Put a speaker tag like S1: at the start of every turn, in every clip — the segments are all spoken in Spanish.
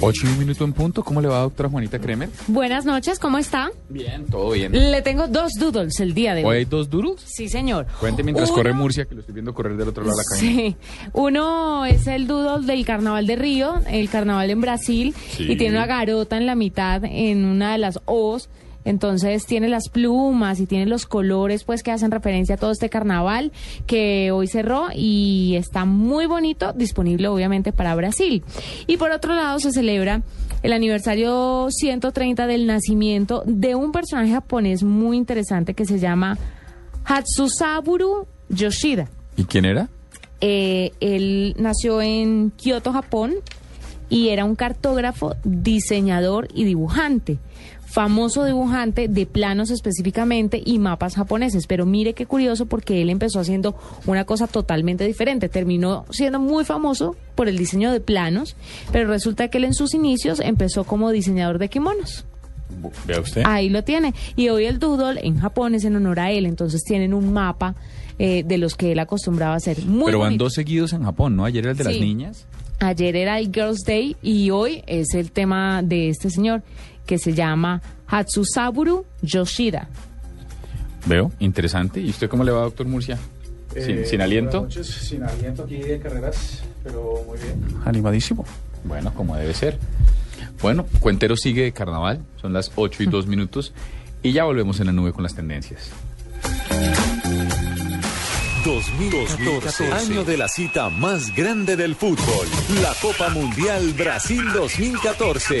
S1: Ocho y un minuto en punto. ¿Cómo le va, doctora Juanita Kremer?
S2: Buenas noches, ¿cómo está?
S1: Bien, todo bien.
S2: Le tengo dos doodles el día de
S1: ¿Hoy
S2: hoy.
S1: hay dos duros?
S2: Sí, señor.
S1: Cuente mientras
S2: Uno-
S1: corre Murcia, que lo estoy viendo correr del otro lado de la cabina.
S2: Sí, uno es el doodle del carnaval de Río, el carnaval en Brasil,
S1: Sí.
S2: y tiene una garota en la mitad, en una de las O's. Entonces tiene las plumas y tiene los colores pues que hacen referencia a todo este carnaval que hoy cerró y está muy bonito, disponible obviamente para Brasil. Y por otro lado se celebra el aniversario 130 del nacimiento de un personaje japonés muy interesante que se llama Hatsusaburo Yoshida.
S1: ¿Y quién era?
S2: Eh, él nació en Kioto, Japón, y era un cartógrafo, diseñador y dibujante. Famoso dibujante de planos específicamente y mapas japoneses. Pero mire qué curioso porque él empezó haciendo una cosa totalmente diferente. Terminó siendo muy famoso por el diseño de planos, pero resulta que él en sus inicios empezó como diseñador de kimonos.
S1: Vea usted.
S2: Ahí lo tiene. Y hoy el doodle en Japón es en honor a él. Entonces tienen un mapa eh, de los que él acostumbraba a hacer. Muy
S1: Pero van
S2: bonito.
S1: dos seguidos en Japón, ¿no? Ayer era el de las niñas.
S2: Ayer era el Girls' Day y hoy es el tema de este señor que se llama Hatsusaburo Yoshida.
S1: Veo, interesante. ¿Y usted cómo le va, doctor Murcia? ¿Sin,
S3: Eh,
S1: sin aliento?
S3: noches, sin aliento aquí de carreras, pero muy bien. Animadísimo.
S1: Bueno, como debe ser. Bueno, Cuentero sigue de carnaval. Son las 8 y 2 minutos. Y ya volvemos en la nube con las tendencias.
S4: 2014, año de la cita más grande del fútbol, la Copa Mundial Brasil 2014.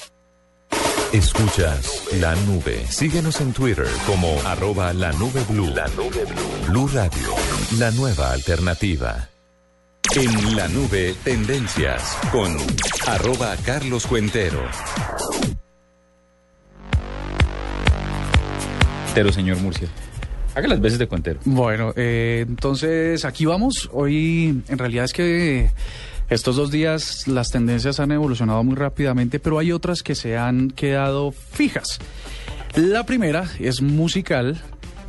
S4: Escuchas la nube. Síguenos en Twitter como arroba la nube blue. La nube blue. Blue Radio, la nueva alternativa. En la nube, tendencias con arroba Carlos Cuentero.
S1: Cuentero, señor Murcia. Haga las veces de Cuentero.
S3: Bueno, eh, entonces aquí vamos. Hoy en realidad es que estos dos días las tendencias han evolucionado muy rápidamente, pero hay otras que se han quedado fijas. La primera es musical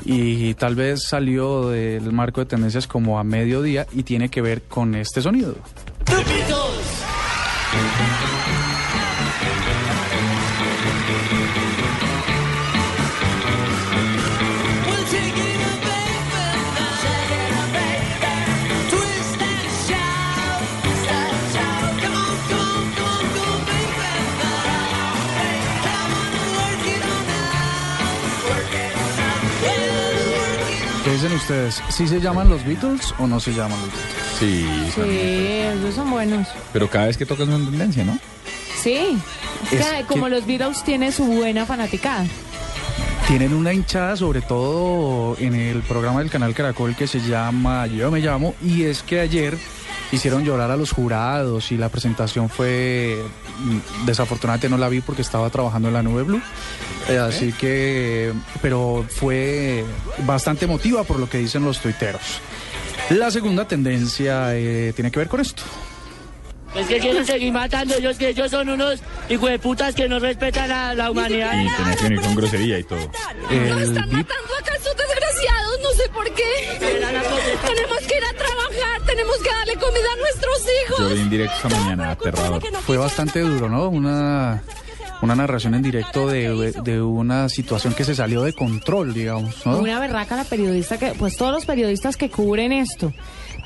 S3: y tal vez salió del marco de tendencias como a mediodía y tiene que ver con este sonido. ¿Qué ustedes? ¿Sí se llaman los Beatles o no se llaman los Beatles?
S1: Sí,
S2: Sí, esos son buenos.
S1: pero cada vez que tocas una tendencia, ¿no?
S2: Sí. Es
S3: Es
S2: que como
S3: que-
S2: los Beatles tiene su buena fanaticada.
S3: Tienen una hinchada sobre todo en el programa del canal Caracol que se llama Yo me llamo y es que ayer hicieron llorar a los jurados y la presentación fue mm, desafortunadamente no la vi porque estaba trabajando en la nube blue. Eh, así que pero fue bastante emotiva por lo que dicen los tuiteros. La segunda tendencia eh, tiene que ver con esto
S5: Es que quieren seguir matando ellos, que ellos son unos hijueputas que no respetan a la humanidad.
S1: Y venir con grosería y todo.
S3: el beat-
S6: matando acá? ¿Eso te
S7: ¿por qué? Tenemos que ir a trabajar, tenemos que darle comida a nuestros hijos.
S1: Yo vi en directo esta mañana, aterrador.
S3: Fue bastante duro, ¿no? Una, una narración en directo de, de una situación que se salió de control, digamos, ¿no?
S2: Una berraca la periodista que, pues todos los periodistas que cubren esto,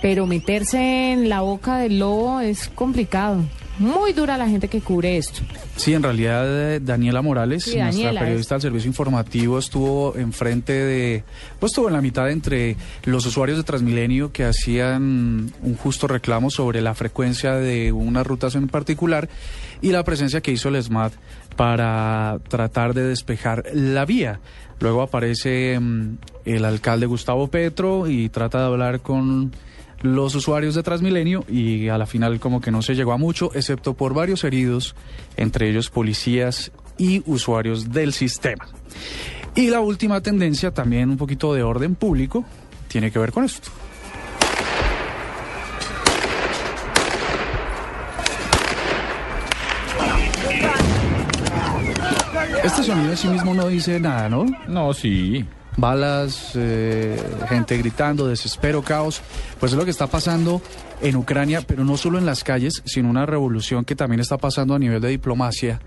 S2: pero meterse en la boca del lobo es complicado. Muy dura la gente que cubre esto.
S3: Sí, en realidad eh, Daniela Morales,
S2: Sí,
S3: nuestra
S2: Daniela
S3: periodista del servicio informativo, estuvo enfrente de, pues estuvo en la mitad entre los usuarios de Transmilenio que hacían un justo reclamo sobre la frecuencia de unas rutas en particular y la presencia que hizo el SMAT para tratar de despejar la vía. Luego aparece mm, el alcalde Gustavo Petro y trata de hablar con los usuarios de Transmilenio y a la final como que no se llegó a mucho, excepto por varios heridos, entre ellos policías y usuarios del sistema. Y la última tendencia, también un poquito de orden público, tiene que ver con esto. Este sonido en sí mismo no dice nada, ¿no?
S1: No, sí.
S3: Balas, eh, gente gritando, desespero, caos. Pues es lo que está pasando en Ucrania, pero no solo en las calles, sino una revolución que también está pasando a nivel de diplomacia,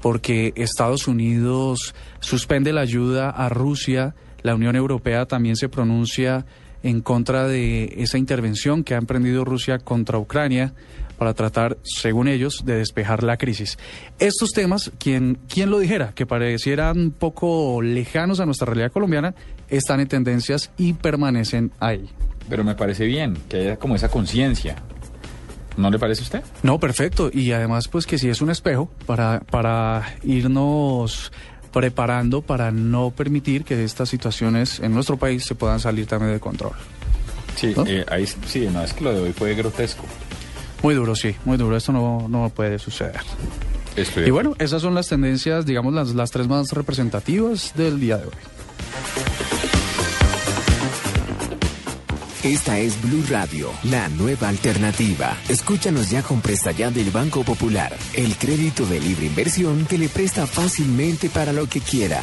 S3: porque Estados Unidos suspende la ayuda a Rusia, la Unión Europea también se pronuncia en contra de esa intervención que ha emprendido Rusia contra Ucrania para tratar, según ellos, de despejar la crisis. Estos temas, quien, quien lo dijera, que parecieran un poco lejanos a nuestra realidad colombiana, están en tendencias y permanecen ahí.
S1: Pero me parece bien que haya como esa conciencia. ¿No le parece a usted?
S3: No, perfecto. Y además, pues que sí es un espejo para, para irnos preparando para no permitir que estas situaciones en nuestro país se puedan salir también de control.
S1: Sí,
S3: ¿No?
S1: eh, ahí, sí, no, es que lo de hoy fue grotesco.
S3: Muy duro, sí, muy duro. Esto no, no puede suceder.
S1: Estoy
S3: Y bueno, esas son las tendencias, digamos, las, las tres más representativas del día de hoy.
S6: Esta es Blue Radio, la nueva alternativa. Escúchanos ya con presta ya del Banco Popular, el crédito de libre inversión que le presta fácilmente para lo que quiera.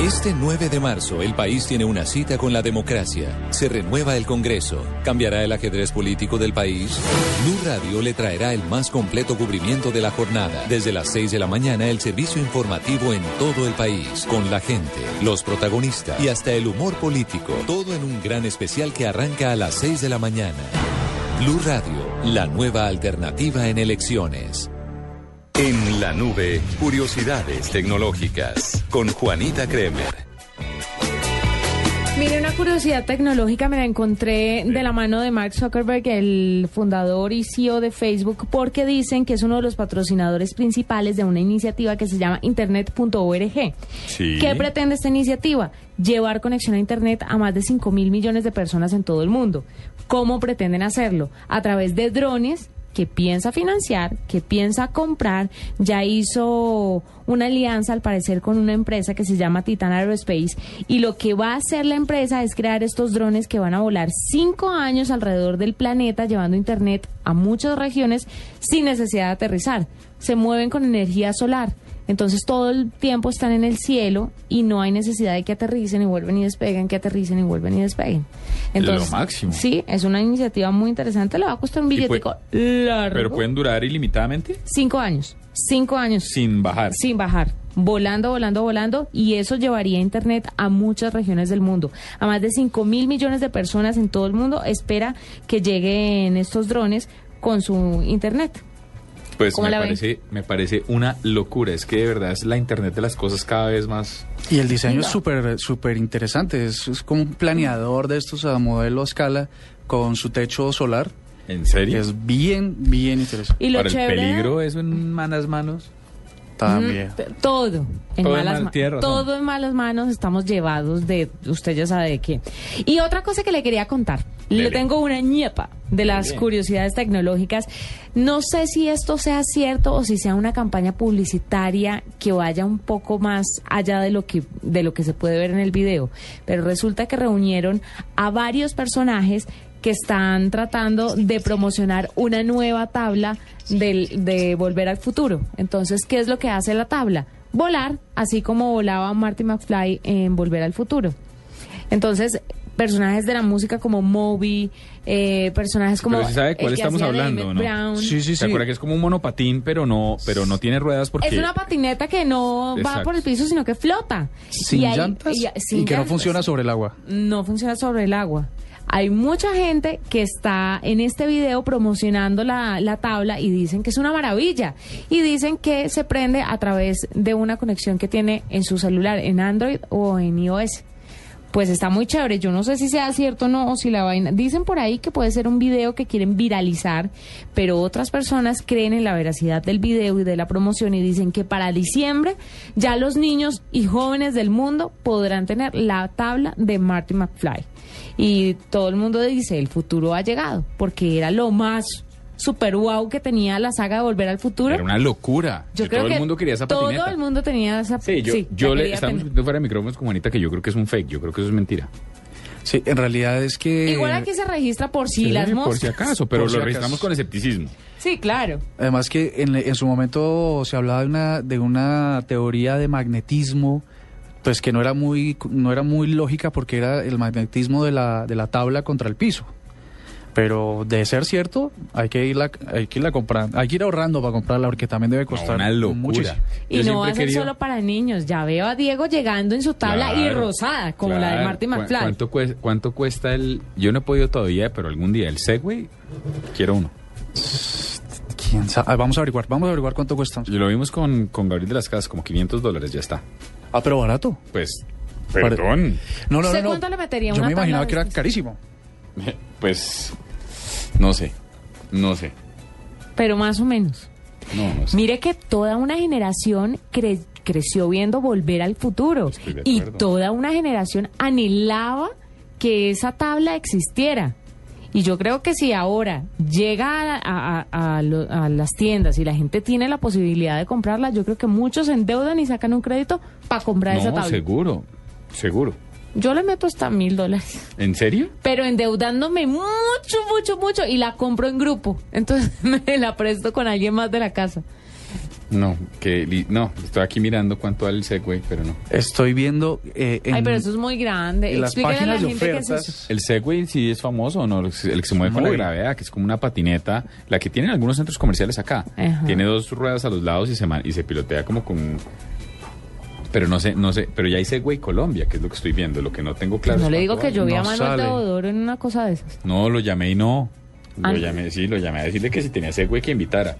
S4: Este 9 de marzo el país tiene una cita con la democracia. Se renueva el Congreso. ¿Cambiará el ajedrez político del país? Blue Radio le traerá el más completo cubrimiento de la jornada. Desde las 6 de la mañana el servicio informativo en todo el país. Con la gente, los protagonistas y hasta el humor político. Todo en un gran especial que arranca a las 6 de la mañana. Blue Radio, la nueva alternativa en elecciones. En la nube, curiosidades tecnológicas con Juanita Kremer.
S2: Mire, una curiosidad tecnológica me la encontré de la mano de Mark Zuckerberg, el fundador y CEO de Facebook, porque dicen que es uno de los patrocinadores principales de una iniciativa que se llama Internet.org.
S1: Sí.
S2: ¿Qué pretende esta iniciativa? Llevar conexión a Internet a más de 5 mil millones de personas en todo el mundo. ¿Cómo pretenden hacerlo? A través de drones que piensa financiar, que piensa comprar, ya hizo una alianza al parecer con una empresa que se llama Titan Aerospace y lo que va a hacer la empresa es crear estos drones que van a volar cinco años alrededor del planeta llevando internet a muchas regiones sin necesidad de aterrizar. Se mueven con energía solar. Entonces todo el tiempo están en el cielo y no hay necesidad de que aterricen y vuelven y despeguen, que aterricen y vuelven y despeguen. Entonces,
S1: Lo máximo.
S2: Sí, es una iniciativa muy interesante. Le va a costar un
S1: Y puede-
S2: billetico largo.
S1: Pero pueden durar ilimitadamente
S2: Cinco años. Cinco años.
S1: sin bajar.
S2: Sin bajar. Volando, volando, volando. Y eso llevaría Internet a muchas regiones del mundo. A más de 5 mil millones de personas en todo el mundo espera que lleguen estos drones con su Internet.
S1: Pues
S2: ¿Cómo
S1: me parece, me parece una locura. Es que de verdad es la internet de las cosas cada vez más.
S3: Y el diseño
S2: No.
S3: es súper súper interesante. Es, es como un planeador de estos a modelo a escala con su techo solar.
S1: ¿En serio?
S3: Es bien, bien interesante.
S2: Y lo
S1: Para
S2: chévere.
S1: el peligro, eso en manos.
S3: También.
S2: Todo en
S1: Todo
S2: malas
S1: mal-
S2: ma-
S1: tiene razón.
S2: todo en malas manos estamos llevados de usted ya sabe de quién. Y otra cosa que le quería contar, le tengo una ñepa de las curiosidades tecnológicas. No sé si esto sea cierto o si sea una campaña publicitaria que vaya un poco más allá de lo que de lo que se puede ver en el video, pero resulta que reunieron a varios personajes que están tratando de promocionar una nueva tabla del, de Volver al Futuro. Entonces, ¿qué es lo que hace la tabla? Volar, así como volaba Marty McFly en Volver al Futuro. Entonces, personajes de la música como Moby, eh, personajes como...
S1: Pero sabe cuál estamos hablando, ¿no?
S2: Brown.
S3: Sí, sí,
S1: ¿Se
S3: sí.
S1: acuerda que es como un monopatín, pero no, pero no tiene ruedas porque...
S2: Es una patineta que no va por el piso, sino que flota.
S3: Sin
S2: Y
S3: llantas
S2: y-
S3: y,
S2: sin
S3: que no funciona sobre el agua.
S2: no funciona sobre el agua. Hay mucha gente que está en este video promocionando la, la tabla y dicen que es una maravilla. Y dicen que se prende a través de una conexión que tiene en su celular, en Android o en iOS. Pues está muy chévere. Yo no sé si sea cierto o no, o si la vaina. Dicen por ahí que puede ser un video que quieren viralizar, pero otras personas creen en la veracidad del video y de la promoción y dicen que para diciembre ya los niños y jóvenes del mundo podrán tener la tabla de Marty McFly. Y todo el mundo dice, el futuro ha llegado, porque era lo más super wow que tenía la saga de Volver al Futuro.
S1: Era una locura.
S2: Yo
S1: Que
S2: creo
S1: todo
S2: que
S1: el mundo quería esa
S2: todo
S1: patineta.
S2: el mundo tenía esa
S1: Sí, yo,
S2: sí,
S1: yo le
S2: quería
S1: estamos
S2: tener.
S1: discutiendo fuera de micrófonos con Juanita que yo creo que es un fake, yo creo que eso es mentira.
S3: Sí, en realidad es que...
S2: Igual aquí se registra por si
S1: Sí,
S2: las
S1: por
S2: moscas.
S1: si acaso, pero
S3: Por si
S1: lo
S3: acaso.
S1: registramos con escepticismo.
S2: Sí, claro.
S3: Además que en, en su momento se hablaba de una, de una teoría de magnetismo, pues que no era muy, no era muy lógica porque era el magnetismo de la, de la tabla contra el piso. Pero de ser cierto, hay que irla, hay que irla comprando, hay que ir ahorrando para comprarla porque también debe costar
S1: una locura.
S3: muchísimo.
S2: Y
S1: Yo
S2: no va a ser
S1: querido-
S2: solo para niños. Ya veo a Diego llegando en su tabla y
S1: Claro,
S2: rosada, como la de. Marty
S1: ¿Cu-
S2: McFly.
S1: ¿Cuánto cuesta, ¿Cuánto cuesta el...? Yo no he podido todavía, pero algún día el Segway, quiero uno.
S3: ¿Quién sabe? Vamos a averiguar, vamos a averiguar cuánto cuesta.
S1: Yo lo vimos con, con Gabriel de las Casas, como 500 dólares, ya está.
S3: Ah, pero barato.
S1: Pues, perdón.
S3: No, no,
S2: ¿Usted
S3: no, no.
S2: cuánto le metería
S3: Yo
S2: una
S3: me imaginaba que era carísimo.
S1: Pues, no sé, no sé,
S2: Pero más o menos.
S1: no, no sé.
S2: Mire que toda una generación cre- creció viendo Volver al Futuro.
S1: Estoy de
S2: Y
S1: acuerdo.
S2: toda una generación anhelaba que esa tabla existiera. Y yo creo que si ahora llega a, a- a- a lo- a las tiendas y la gente tiene la posibilidad de comprarla, yo creo que muchos se endeudan y sacan un crédito para comprar esa tabla.
S1: seguro, seguro.
S2: Yo le meto hasta mil dólares.
S1: ¿En serio?
S2: Pero endeudándome mucho, mucho, mucho y la compro en grupo. Entonces me la presto con alguien más de la casa.
S1: No, que li- no, estoy aquí mirando cuánto vale el Segway, pero no.
S3: Estoy viendo eh, en,
S2: Ay, pero eso es muy grande.
S3: en las
S2: Explíquele a la
S3: páginas de
S2: es
S3: ofertas.
S1: El Segway sí es famoso, ¿no? El que se mueve con la
S3: Muy.
S1: gravedad, que es como una patineta, la que tienen algunos centros comerciales acá.
S2: Ajá.
S1: Tiene dos ruedas a los lados y se, y se pilotea como con... Pero no sé, no sé, pero ya hay Segway Colombia, que es lo que estoy viendo, lo que no tengo claro.
S2: no
S1: es
S2: le digo que yo vi a Manuel
S3: sale.
S2: Teodoro en una cosa de esas.
S1: No, lo llamé y no. Lo
S2: Ah.
S1: llamé, sí, lo llamé a decirle que si tenía Segway que invitara.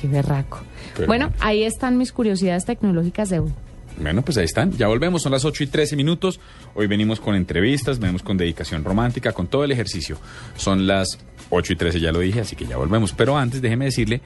S2: Qué berraco.
S1: Pero
S2: bueno,
S1: no.
S2: ahí están mis curiosidades tecnológicas de hoy.
S1: Bueno, pues ahí están. Ya volvemos, son las 8 y 13 minutos. Hoy venimos con entrevistas, venimos con dedicación romántica, con todo el ejercicio. Son las 8 y 13, ya lo dije, así que ya volvemos. Pero antes, déjeme decirle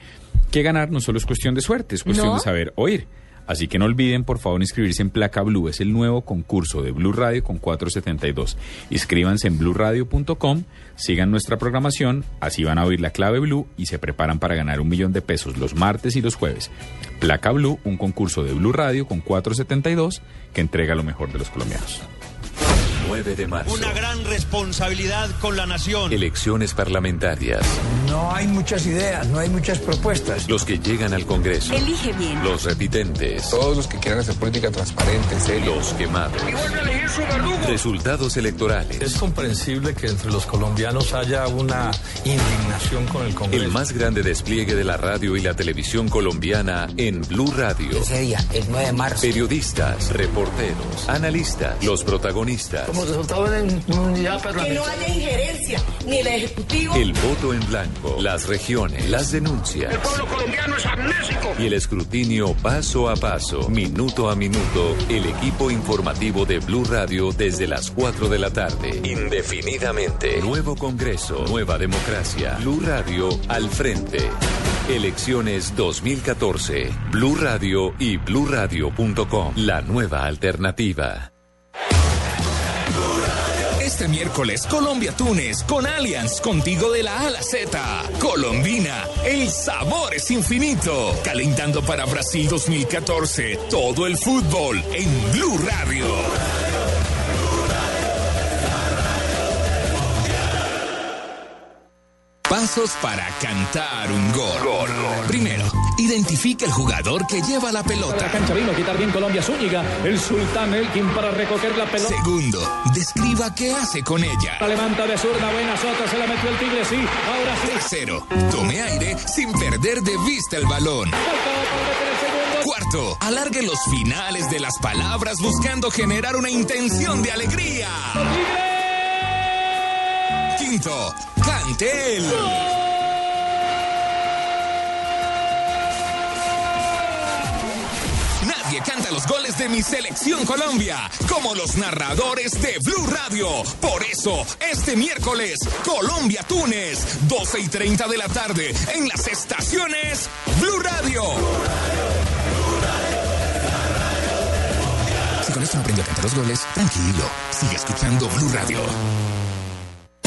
S1: que ganar no solo es cuestión de suerte, es cuestión
S2: ¿No?
S1: de saber oír. Así que no olviden, por favor, inscribirse en Placa Blue. Es el nuevo concurso de Blue Radio con 472. Inscríbanse en bluradio.com, sigan nuestra programación, así van a oír la clave Blue y se preparan para ganar un millón de pesos los martes y los jueves. Placa Blue, un concurso de Blue Radio con 472 que entrega lo mejor de los colombianos.
S4: 9 de marzo.
S8: Una gran responsabilidad con la nación.
S4: Elecciones parlamentarias.
S9: No hay muchas ideas, no hay muchas propuestas.
S4: Los que llegan al Congreso.
S9: Elige bien.
S4: Los repitentes.
S9: Todos los que quieran hacer política transparente.
S4: Los quemados. Resultados electorales.
S10: Es comprensible que entre los colombianos haya una indignación con el Congreso.
S4: El más grande despliegue de la radio y la televisión colombiana en Blue Radio.
S9: Ese día, el 9 de marzo.
S4: Periodistas, reporteros, analistas, los protagonistas.
S9: Como resultado de
S11: Que no haya injerencia ni del Ejecutivo.
S4: El voto en blanco, las regiones, las denuncias.
S11: colombiano es amnésico.
S4: Y el escrutinio paso a paso, minuto a minuto, el equipo informativo de Blue Radio desde las 4 de la tarde. Indefinidamente. Nuevo Congreso, nueva democracia. Blue Radio al frente. Elecciones 2014. Blue Radio y bluradio.com. La nueva alternativa.
S12: Este miércoles Colombia-Túnez con Allianz, contigo de la A Z. Colombina, el sabor es infinito. Calentando para Brasil 2014, todo el fútbol en Blue Radio. Pasos para cantar un gol. Primero, identifica el jugador que lleva la pelota.
S13: La cancha vino a quitar bien Colombia Zúñiga. El sultán Elkin para recoger la pelota.
S12: Segundo, describa qué hace con ella.
S13: La levanta de zurda, buena sota, se la metió el tigre, sí. Ahora sí.
S12: Tercero, tome aire sin perder de vista el balón. Cuarto, alargue los finales de las palabras buscando generar una intención de alegría. Quinto, cante él. Nadie canta los goles de mi selección Colombia como los narradores de Blue Radio. Por eso, este miércoles, Colombia-Túnez, 12 y 30 de la tarde, en las estaciones Blue Radio. Si con esto no aprendió a cantar los goles, tranquilo, sigue escuchando Blue Radio.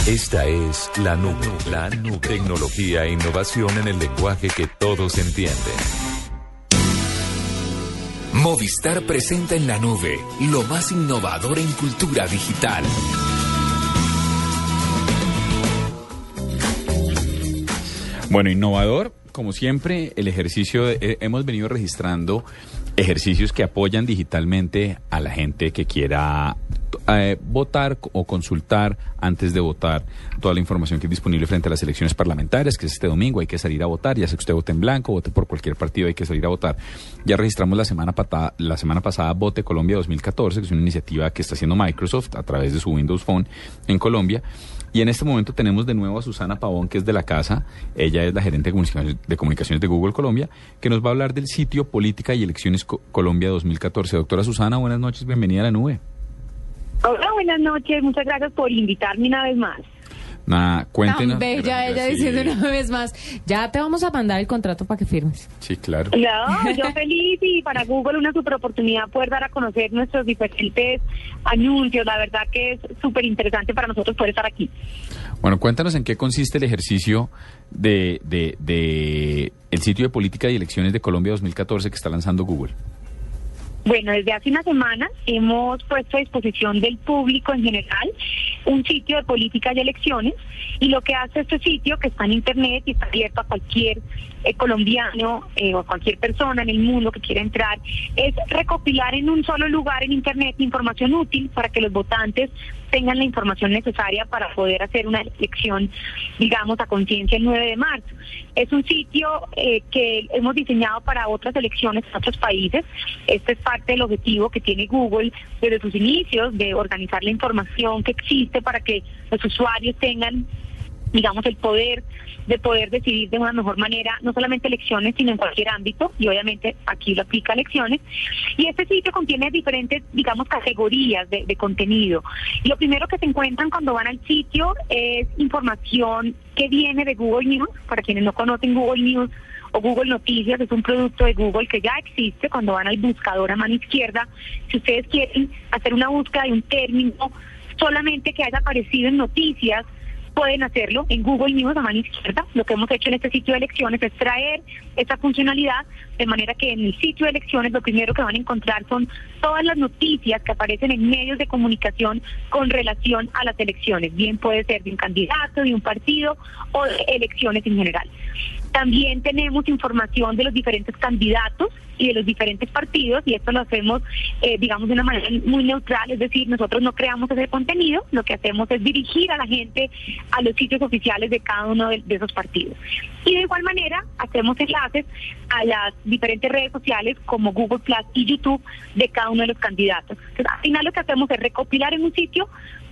S4: Esta es la nube, la nube. Tecnología e innovación en el lenguaje que todos entienden.
S6: Movistar presenta en la nube lo más innovador en cultura digital.
S1: Bueno, innovador, como siempre, el ejercicio, eh, hemos venido registrando ejercicios que apoyan digitalmente a la gente que quiera eh, votar o consultar antes de votar toda la información que es disponible frente a las elecciones parlamentarias, que es este domingo, hay que salir a votar, ya sea que usted vote en blanco, vote por cualquier partido, hay que salir a votar. Ya registramos la semana, patada, la semana pasada Vote Colombia 2014, que es una iniciativa que está haciendo Microsoft a través de su Windows Phone en Colombia. Y en este momento tenemos de nuevo a Susana Pavón, que es de la casa. Ella es la gerente de comunicaciones de, Google Colombia, que nos va a hablar del sitio Política y Elecciones Co Colombia 2014. Doctora Susana, buenas noches, bienvenida a la nube.
S14: Hola, buenas noches, muchas gracias por invitarme una vez más.
S1: Nada, cuéntenos.
S2: Tan bella ella diciendo una vez más, ya te vamos a mandar el contrato para que firmes.
S1: Sí, claro.
S14: No, yo feliz y para Google una super oportunidad poder dar a conocer nuestros diferentes anuncios. La verdad que es súper interesante para nosotros poder estar aquí.
S1: Bueno, cuéntanos en qué consiste el ejercicio de, de, de el sitio de política y elecciones de Colombia 2014 que está lanzando Google.
S14: Bueno, desde hace una semana hemos puesto a disposición del público en general un sitio de política y elecciones y lo que hace este sitio, que está en Internet y está abierto a cualquier eh, colombiano eh, o cualquier persona en el mundo que quiera entrar, es recopilar en un solo lugar en Internet información útil para que los votantes tengan la información necesaria para poder hacer una elección, digamos, a conciencia el 9 de marzo. Es un sitio eh, que hemos diseñado para otras elecciones en otros países. Este es parte del objetivo que tiene Google desde sus inicios de organizar la información que existe para que los usuarios tengan digamos, el poder de poder decidir de una mejor manera, no solamente elecciones, sino en cualquier ámbito, y obviamente aquí lo aplica elecciones. Y este sitio contiene diferentes, digamos, categorías de, de contenido. Y lo primero que se encuentran cuando van al sitio es información que viene de Google News, para quienes no conocen Google News o Google Noticias, es un producto de Google que ya existe cuando van al buscador a mano izquierda. Si ustedes quieren hacer una búsqueda de un término solamente que haya aparecido en noticias, pueden hacerlo en Google News a mano izquierda. Lo que hemos hecho en este sitio de elecciones es traer esta funcionalidad de manera que en el sitio de elecciones lo primero que van a encontrar son todas las noticias que aparecen en medios de comunicación con relación a las elecciones. Bien puede ser de un candidato, de un partido o elecciones en general. También tenemos información de los diferentes candidatos y de los diferentes partidos y esto lo hacemos, eh, digamos, de una manera muy neutral, es decir, nosotros no creamos ese contenido, lo que hacemos es dirigir a la gente a los sitios oficiales de cada uno de, de esos partidos. Y de igual manera hacemos enlaces a las diferentes redes sociales como Google Plus y YouTube de cada uno de los candidatos. Entonces, al final lo que hacemos es recopilar en un sitio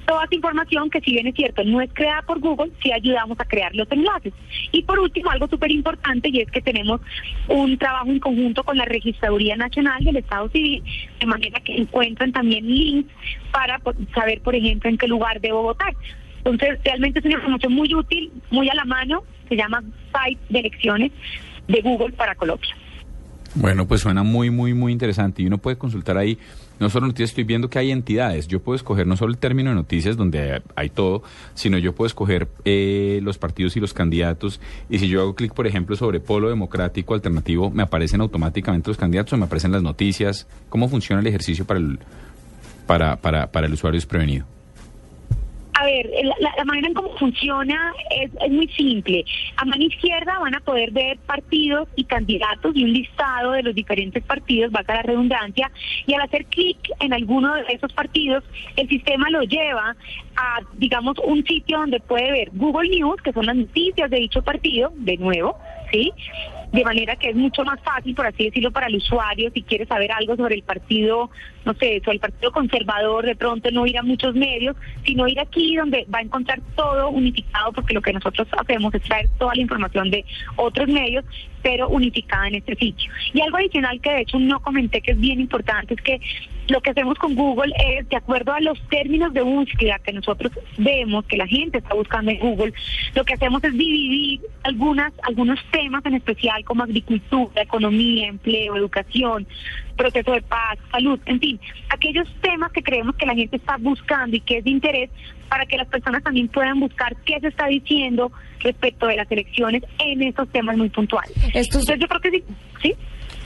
S14: toda esa información que si bien es cierto no es creada por Google, sí ayudamos a crear los enlaces. Y por último, algo súper importante y es que tenemos un trabajo en conjunto con la Registraduría Nacional del Estado Civil, de manera que encuentran también links para saber, por ejemplo, en qué lugar debo votar. Entonces, realmente es una información muy útil, muy a la mano, se llama Site de Elecciones, de Google para Colombia.
S1: Bueno, pues suena muy, muy, muy interesante. Y uno puede consultar ahí, no solo noticias, estoy viendo que hay entidades. Yo puedo escoger no solo el término de noticias, donde hay todo, sino yo puedo escoger eh, los partidos y los candidatos. Y si yo hago clic, por ejemplo, sobre Polo Democrático Alternativo, me aparecen automáticamente los candidatos o me aparecen las noticias. ¿Cómo funciona el ejercicio para el, para, para, para el usuario desprevenido?
S14: A ver, la, la manera en cómo funciona es, es, muy simple. A mano izquierda van a poder ver partidos y candidatos y un listado de los diferentes partidos, va a la redundancia, y al hacer clic en alguno de esos partidos, el sistema lo lleva a, digamos, un sitio donde puede ver Google News, que son las noticias de dicho partido, de nuevo, ¿sí? De manera que es mucho más fácil, por así decirlo, para el usuario, si quiere saber algo sobre el partido, no sé, sobre el partido conservador, de pronto no ir a muchos medios, sino ir aquí donde va a encontrar todo unificado, porque lo que nosotros hacemos es traer toda la información de otros medios, pero unificada en este sitio. Y algo adicional que de hecho no comenté que es bien importante es que lo que hacemos con Google es, de acuerdo a los términos de búsqueda que nosotros vemos que la gente está buscando en Google, lo que hacemos es dividir algunas, algunos temas en especial como agricultura, economía, empleo, educación, proceso de paz, salud, en fin, aquellos temas que creemos que la gente está buscando y que es de interés para que las personas también puedan buscar qué se está diciendo respecto de las elecciones en estos temas muy puntuales. Entonces yo creo que sí, ¿sí?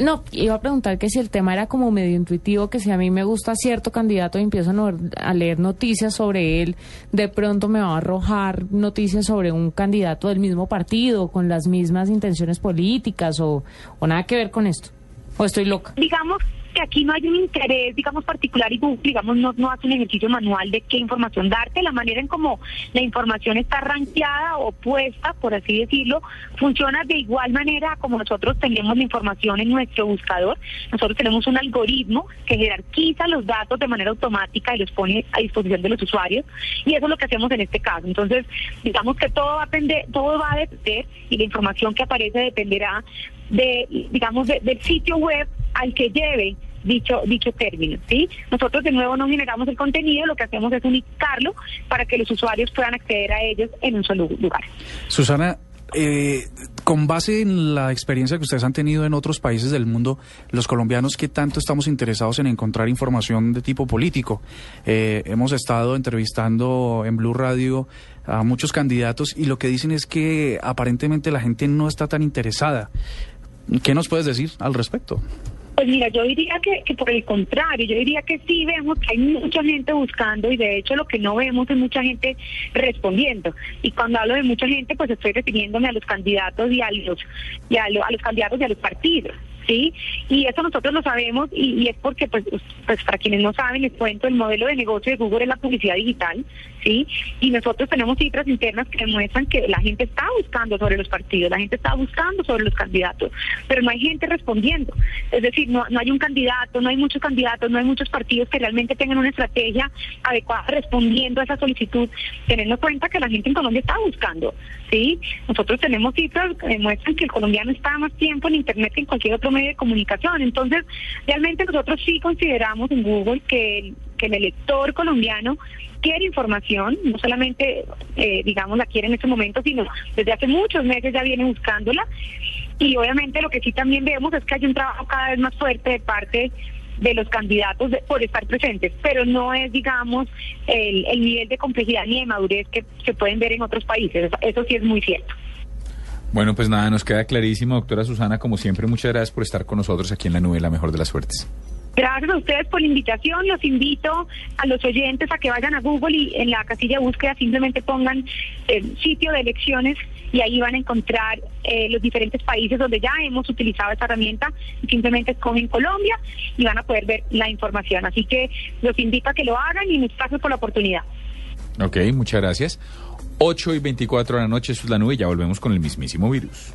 S2: No, iba a preguntar que si el tema era como medio intuitivo, que si a mí me gusta cierto candidato y empiezo a leer noticias sobre él, de pronto me va a arrojar noticias sobre un candidato del mismo partido, con las mismas intenciones políticas o, o nada que ver con esto. ¿O estoy loca?
S14: Digamos que aquí no hay un interés, digamos, particular y Google, digamos, no, no hace un ejercicio manual de qué información darte. La manera en cómo la información está rankeada o puesta, por así decirlo, funciona de igual manera como nosotros tenemos la información en nuestro buscador. Nosotros tenemos un algoritmo que jerarquiza los datos de manera automática y los pone a disposición de los usuarios. Y eso es lo que hacemos en este caso. Entonces, digamos que todo va a depender, todo va a depender y la información que aparece dependerá de, digamos, del sitio web al que lleve dicho dicho término, ¿sí? Nosotros de nuevo no generamos el contenido, lo que hacemos es unificarlo para que los usuarios puedan acceder a ellos en un solo lugar.
S3: Susana, eh, con base en la experiencia que ustedes han tenido en otros países del mundo, los colombianos, ¿qué tanto estamos interesados en encontrar información de tipo político? Eh, hemos estado entrevistando en Blue Radio a muchos candidatos y lo que dicen es que aparentemente la gente no está tan interesada. ¿Qué nos puedes decir al respecto?
S14: Pues mira, yo diría que, que, por el contrario, yo diría que sí vemos que hay mucha gente buscando y de hecho lo que no vemos es mucha gente respondiendo. Y cuando hablo de mucha gente, pues estoy refiriéndome a los candidatos y a los, y a, a los candidatos y a los partidos. ¿Sí? Y eso nosotros lo sabemos y, es porque, pues, pues para quienes no saben, les cuento, el modelo de negocio de Google es la publicidad digital, ¿sí? Y nosotros tenemos cifras internas que demuestran que la gente está buscando sobre los partidos, la gente está buscando sobre los candidatos, pero no hay gente respondiendo. Es decir, no, no hay un candidato, no hay muchos candidatos, no hay muchos partidos que realmente tengan una estrategia adecuada respondiendo a esa solicitud, teniendo en cuenta que la gente en Colombia está buscando, ¿sí? Nosotros tenemos cifras que demuestran que el colombiano está más tiempo en Internet que en cualquier otro medio de comunicación. Entonces, realmente nosotros sí consideramos en Google que que el elector colombiano quiere información, no solamente, eh, digamos, la quiere en este momento, sino desde hace muchos meses ya viene buscándola. Y obviamente lo que sí también vemos es que hay un trabajo cada vez más fuerte de parte de los candidatos por estar presentes, pero no es, digamos, el, el nivel de complejidad ni de madurez que se pueden ver en otros países. eso sí es muy cierto.
S1: Bueno, pues nada, nos queda clarísimo, doctora Susana, como siempre, muchas gracias por estar con nosotros aquí en la nube, la mejor de las suertes.
S14: Gracias a ustedes por la invitación. Los invito a los oyentes a que vayan a Google y en la casilla de búsqueda simplemente pongan el sitio de elecciones y ahí van a encontrar eh, los diferentes países donde ya hemos utilizado esta herramienta. Simplemente escogen Colombia y van a poder ver la información. Así que los invito a que lo hagan y muchas gracias por la oportunidad.
S1: Ok, muchas gracias. 8 y 24 de la noche, eso es la nube, ya volvemos con el mismísimo virus.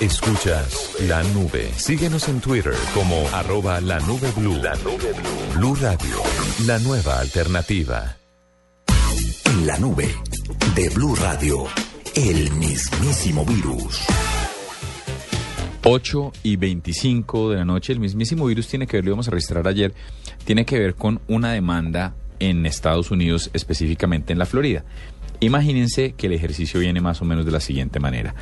S4: Escuchas la nube. Síguenos en Twitter como arroba la nube blue. La nube blue. Blue Radio, la nueva alternativa.
S15: En la nube de Blue Radio, el mismísimo virus.
S1: 8 y 25 de la noche, el mismísimo virus tiene que ver, lo íbamos a registrar ayer, tiene que ver con una demanda en Estados Unidos, específicamente en la Florida. Imagínense que el ejercicio viene más o menos de la siguiente manera.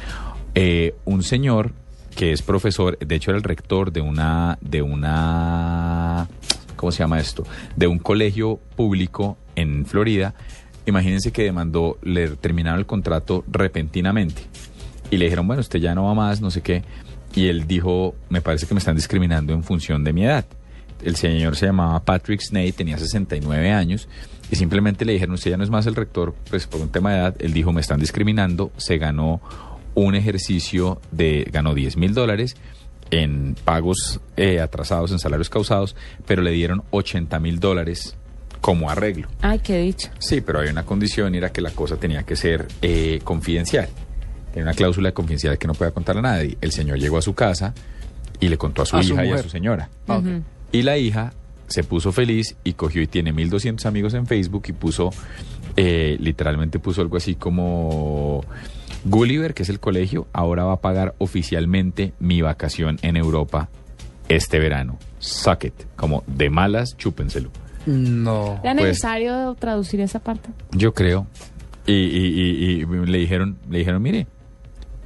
S1: Eh, un señor que es profesor, de hecho era el rector de una, de una, ¿cómo se llama esto? De un colegio público en Florida. Imagínense que demandó, le terminaron el contrato repentinamente y le dijeron, bueno, usted ya no va más, no sé qué. Y él dijo, me parece que me están discriminando en función de mi edad. El señor se llamaba Patrick Snade, tenía 69 años y simplemente le dijeron, usted ya no es más el rector, pues por un tema de edad. Él dijo, me están discriminando, se ganó un ejercicio de, ganó 10 mil dólares en pagos eh, atrasados, en salarios causados, pero le dieron 80 mil dólares como arreglo.
S2: Ay, qué dicho.
S1: Sí, pero hay una condición y era que la cosa tenía que ser eh, confidencial. Tenía una cláusula de confidencialidad que no podía contar a nadie. El señor llegó a su casa y le contó a su
S3: A su
S1: hija y a su señora.
S3: Ah.
S1: Y la hija se puso feliz y cogió y tiene 1200 amigos en Facebook y puso, eh, literalmente puso algo así como Gulliver, que es el colegio, ahora va a pagar oficialmente mi vacación en Europa este verano. Suck it. Como de malas, chúpenselo.
S3: No.
S2: ¿Era
S1: Pues-
S2: necesario traducir esa parte?
S1: Yo creo. Y, y- y- y le dijeron, le dijeron, mire,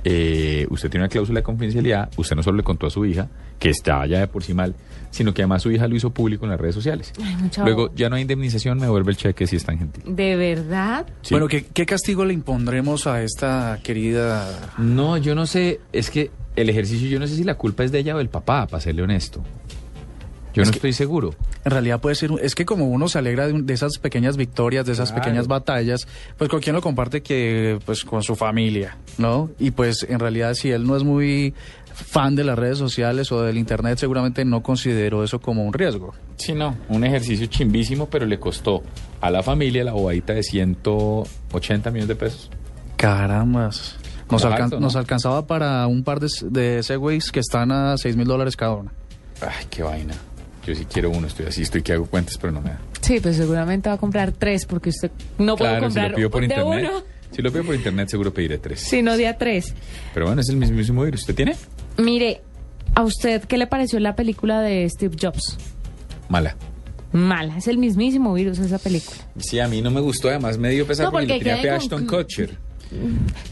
S1: eh, usted tiene una cláusula de confidencialidad, usted no solo le contó a su hija, que estaba ya de por sí mal, sino que además su hija lo hizo público en las redes sociales.
S2: Ay,
S1: Luego, ya no hay indemnización, me vuelve el cheque si es tan gentil.
S2: ¿De verdad?
S1: Sí.
S3: Bueno, ¿qué, ¿qué castigo le impondremos a esta querida...
S1: No, yo no sé, es que el ejercicio, yo no sé si la culpa es de ella o del papá, para serle honesto. Yo
S3: Es
S1: no
S3: que-
S1: estoy seguro.
S3: En realidad puede ser, un- es que como uno se alegra de, un- de esas pequeñas victorias, de esas
S1: Claro.
S3: pequeñas batallas, pues con quién lo comparte que pues con su familia, ¿no? Y pues en realidad si él no es muy fan de las redes sociales o del internet, seguramente no consideró eso como un riesgo.
S1: Sí, no, un ejercicio chimbísimo, pero le costó a la familia la bobadita de 180 millones de pesos.
S3: Carambas. Nos, alcan-
S1: harto, ¿no?
S3: nos alcanzaba para un par de, de Segways que están a 6 mil dólares cada uno.
S1: Ay, qué vaina. Yo sí quiero uno, estoy así, estoy que hago cuentas, pero no me da.
S2: Sí, pues seguramente va a comprar tres porque usted no puede
S1: claro, si
S2: comprar
S1: lo pido por
S2: de
S1: internet.
S2: uno,
S1: Si lo pido por internet, seguro pediré tres.
S2: sino de a tres.
S1: Pero bueno, es el mismísimo virus. ¿Usted tiene?
S2: Mire, ¿a usted qué le pareció la película de Steve Jobs?
S1: Mala.
S2: Mala, es el mismísimo virus esa película.
S1: Sí, a mí no me gustó, además me dio pesar
S2: No,
S1: porque,
S2: porque
S1: tenía Ashton Kutcher.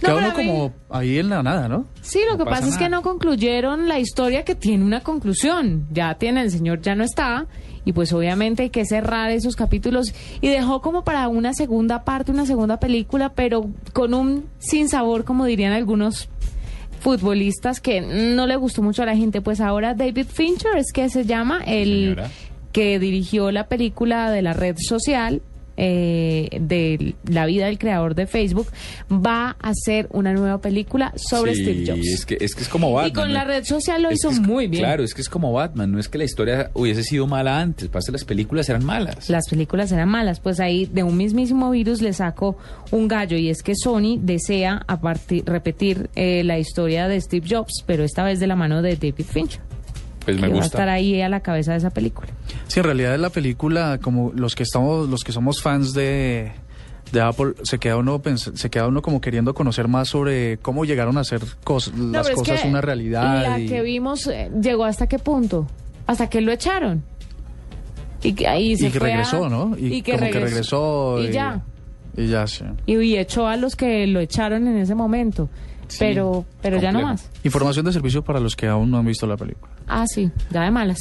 S3: Cada
S2: pero
S3: uno como ahí en la nada, ¿no?
S2: Sí, lo
S1: No
S2: que
S1: pasa
S2: pasa es que no concluyeron la historia que tiene una conclusión. Ya tiene, el señor ya no está. Y pues obviamente hay que cerrar esos capítulos. Y dejó como para una segunda parte, una segunda película, pero con un sin sabor, como dirían algunos futbolistas, que no le gustó mucho a la gente. Pues ahora David Fincher es que se llama el
S1: señora.
S2: que dirigió la película de la red social eh, de la vida del creador de Facebook, va a hacer una nueva película sobre
S1: Sí,
S2: Steve Jobs.
S1: Es que, es que es como Batman.
S2: y con
S1: ¿no?
S2: la red social lo
S1: Es
S2: hizo
S1: es-
S2: muy bien.
S1: Claro, es que es como Batman. No es que la historia hubiese sido mala antes. Pasa, las películas eran malas.
S2: Las películas eran malas, pues ahí de un mismísimo virus le saco un gallo y es que Sony desea a partir- repetir eh, la historia de Steve Jobs, pero esta vez de la mano de David Fincher,
S1: Pues
S2: que
S1: me
S2: va a estar
S1: gusta.
S2: ahí a la cabeza de esa película.
S3: Sí, en realidad la película, como los que estamos, los que somos fans de, de Apple, se queda uno pens- se queda uno como queriendo conocer más sobre cómo llegaron a hacer cos-
S2: No,
S3: las
S2: es
S3: cosas
S2: que
S3: una realidad.
S2: La
S3: y,
S2: que vimos eh, llegó hasta qué punto, hasta que lo echaron. Y que ahí se
S3: y que
S2: fue a-
S3: regresó, ¿no? Y,
S2: que
S3: como
S2: regresó.
S3: que regresó.
S2: Y ya.
S3: Y ya, sí.
S2: Y, y echó a los que lo echaron en ese momento. Pero pero ya no más.
S3: Información de servicio para los que aún no han visto la película.
S2: Ah, sí, ya de malas.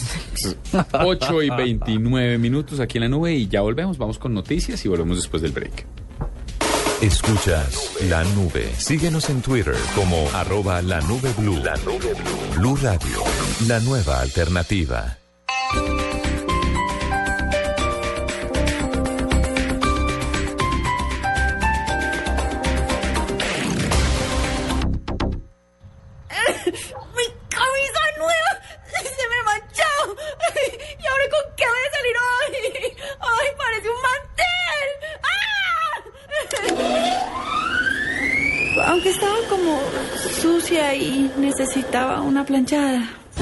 S1: 8 y 29 minutos aquí en la nube y ya volvemos. Vamos con noticias y volvemos después del break.
S4: Escuchas la nube. Síguenos en Twitter como arroba la nube blue. La nube blue. Blue Radio, la nueva alternativa.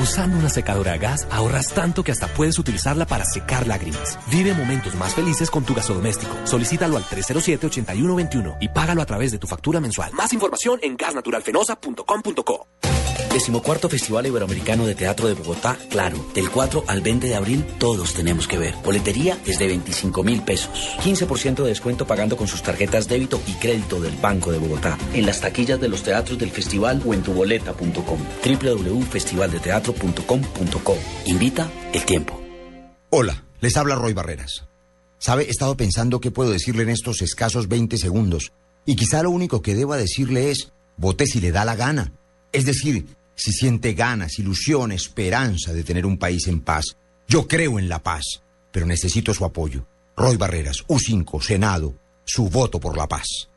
S16: Usando una secadora a gas ahorras tanto que hasta puedes utilizarla para secar lágrimas. Vive momentos más felices con tu gasodoméstico. Solicítalo al 307-8121 y págalo a través de tu factura mensual. Más información en gasnaturalfenosa.com.co.
S17: Decimocuarto Festival Iberoamericano de Teatro de Bogotá, claro. Del 4 al 20 de abril todos tenemos que ver. Boletería es de 25 mil pesos. 15% de descuento pagando con sus tarjetas débito y crédito del Banco de Bogotá. En las taquillas de los teatros del festival o en tuboleta.com. www.festivaldeteatro.com.co. Invita el tiempo.
S18: Hola, les habla Roy Barreras. ¿Sabe? He estado pensando qué puedo decirle en estos escasos 20 segundos. Y quizá lo único que deba decirle es, vote si le da la gana. Es decir, si siente ganas, ilusión, esperanza de tener un país en paz. Yo creo en la paz, pero necesito su apoyo. Roy Barreras, U5, Senado, su voto por la paz.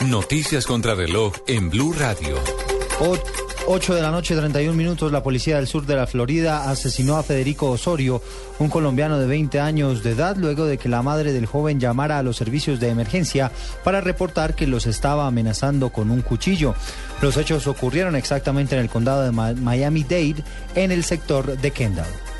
S4: Noticias contra reloj en Blue Radio.
S19: 8 de la noche, 31 minutos, la policía del sur de la Florida asesinó a Federico Osorio, un colombiano de 20 años de edad, luego de que la madre del joven llamara a los servicios de emergencia para reportar que los estaba amenazando con un cuchillo. Los hechos ocurrieron exactamente en el condado de Miami-Dade, en el sector de Kendall.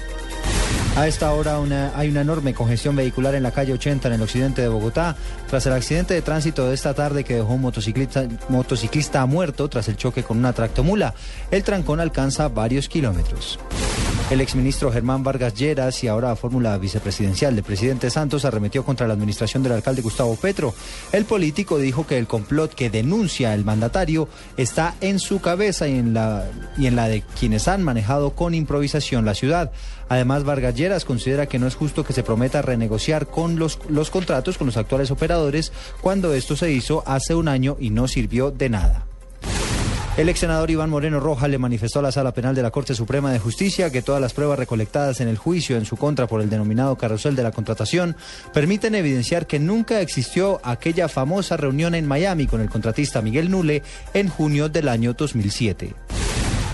S19: A esta hora hay una enorme congestión vehicular en la calle 80 en el occidente de Bogotá, tras el accidente de tránsito de esta tarde que dejó un motociclista, muerto tras el choque con una tractomula. El trancón alcanza varios kilómetros. El exministro Germán Vargas Lleras y ahora fórmula vicepresidencial del presidente Santos arremetió contra la administración del alcalde Gustavo Petro. El político dijo que el complot que denuncia el mandatario está en su cabeza y en la, y en la de quienes han manejado con improvisación la ciudad. Además, Vargas Lleras considera que no es justo que se prometa renegociar con los, los contratos con los actuales operadores cuando esto se hizo hace un año y no sirvió de nada. El ex senador Iván Moreno Roja le manifestó a la Sala Penal de la Corte Suprema de Justicia que todas las pruebas recolectadas en el juicio en su contra por el denominado carrusel de la contratación permiten evidenciar que nunca existió aquella famosa reunión en Miami con el contratista Miguel Nule en junio del año 2007.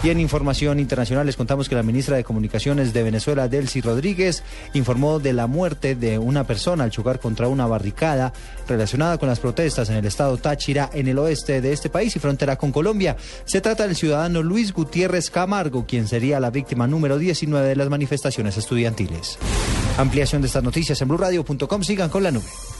S19: Y en información internacional les contamos que la ministra de Comunicaciones de Venezuela, Delcy Rodríguez, informó de la muerte de una persona al chocar contra una barricada relacionada con las protestas en el estado Táchira, en el oeste de este país y frontera con Colombia. Se trata del ciudadano Luis Gutiérrez Camargo, quien sería la víctima número 19 de las manifestaciones estudiantiles. Ampliación de estas noticias en blurradio.com. Sigan con la nube.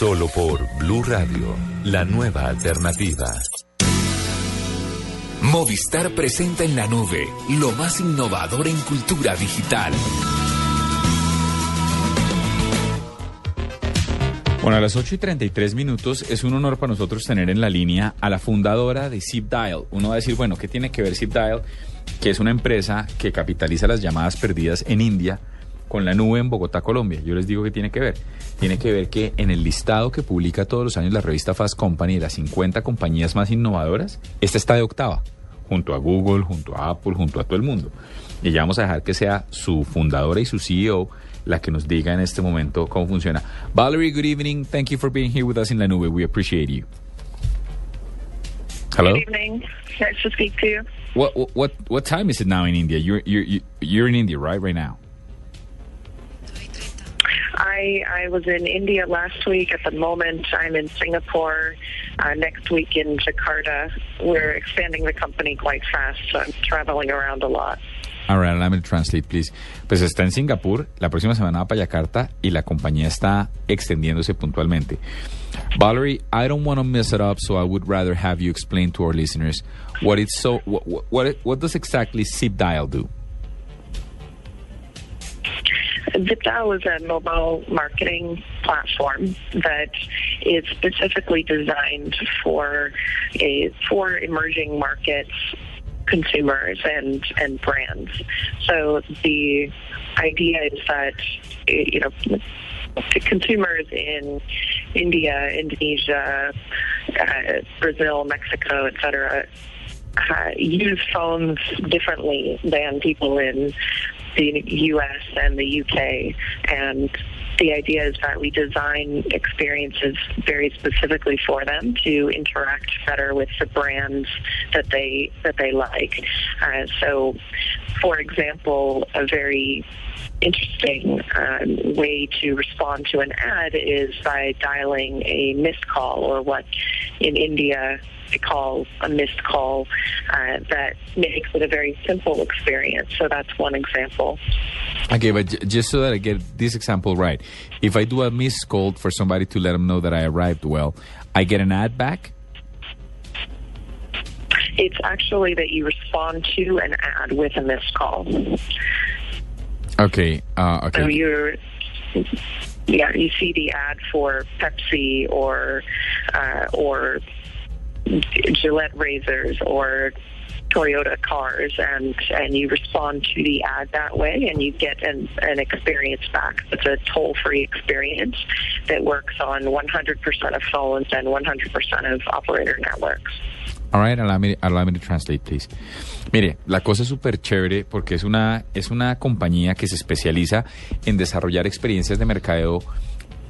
S4: Solo por Blue Radio, la nueva alternativa.
S6: Movistar presenta en la nube lo más innovador en cultura digital.
S1: Bueno, a las 8 y 33 minutos es un honor para nosotros tener en la línea a la fundadora de ZipDial. Uno va a decir, bueno, ¿qué tiene que ver ZipDial? Que es una empresa que capitaliza las llamadas perdidas en India con la nube en Bogotá, Colombia. Yo les digo que tiene que ver. Tiene que ver que en el listado que publica todos los años la revista Fast Company de las 50 compañías más innovadoras, esta está de octava, junto a Google, junto a Apple, junto a todo el mundo. Y ya vamos a dejar que sea su fundadora y su CEO la que nos diga en este momento cómo funciona. Valerie, good evening. Thank you for being here with us in La Nube. We appreciate you. Hello.
S20: Good evening. Nice to speak to you.
S1: What what what time is it now in India? You're you're you're in India, right? Right now.
S20: I, I was in India last week. At the moment, I'm in Singapore. Uh, next week in Jakarta. We're expanding the company quite fast, so I'm traveling around a lot.
S1: All right, let me translate, please. Pues está en Singapur, la próxima semana va para Yakarta y la compañía está extendiéndose puntualmente. Valerie, I don't want to mess it up, so I would rather have you explain to our listeners what it's so what what, what does exactly Zip Dial do?
S20: Zipdal is a mobile marketing platform that is specifically designed for a for emerging markets consumers and and brands. So the idea is that you know consumers in India, Indonesia, uh, Brazil, Mexico, etc. uh, use phones differently than people in the U.S. and the UK, and the idea is that we design experiences very specifically for them to interact better with the brands that they that they like. Uh, so, for example, a very interesting um, way to respond to an ad is by dialing a missed call or what in India they call a missed call uh, that makes it a very simple experience. So that's one example.
S1: Okay, but j- just so that I get this example right, if I do a missed call for somebody to let them know that I arrived well, I get an ad back?
S20: It's actually that you respond to an ad with a missed call.
S1: Okay, uh, okay.
S20: So you're, yeah, you see the ad for Pepsi or uh, or Gillette razors or Toyota cars, and and you respond to the ad that way, and you get an an experience back. It's a toll free experience that works on 100% of phones and 100% of operator networks.
S1: All right, allow me, allow me to translate, please. Mire, la cosa es súper chévere porque es una, es una compañía que se especializa en desarrollar experiencias de mercadeo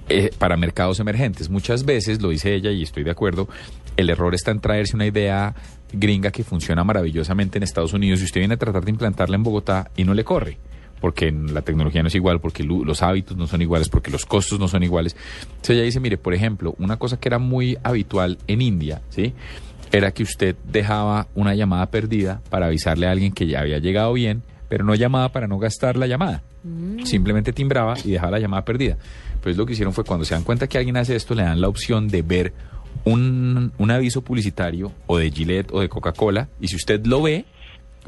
S1: eh, para mercados emergentes. Muchas veces, lo dice ella y estoy de acuerdo, el error está en traerse una idea gringa que funciona maravillosamente en Estados Unidos y usted viene a tratar de implantarla en Bogotá y no le corre porque la tecnología no es igual, porque los hábitos no son iguales, porque los costos no son iguales. Entonces ella dice, mire, por ejemplo, una cosa que era muy habitual en India, ¿sí? Era que usted dejaba una llamada perdida para avisarle a alguien que ya había llegado bien, pero no llamaba para no gastar la llamada. Simplemente timbraba y dejaba la llamada perdida. Pues lo que hicieron fue cuando se dan cuenta que alguien hace esto, le dan la opción de ver un, un aviso publicitario o de Gillette o de Coca-Cola y si usted lo ve,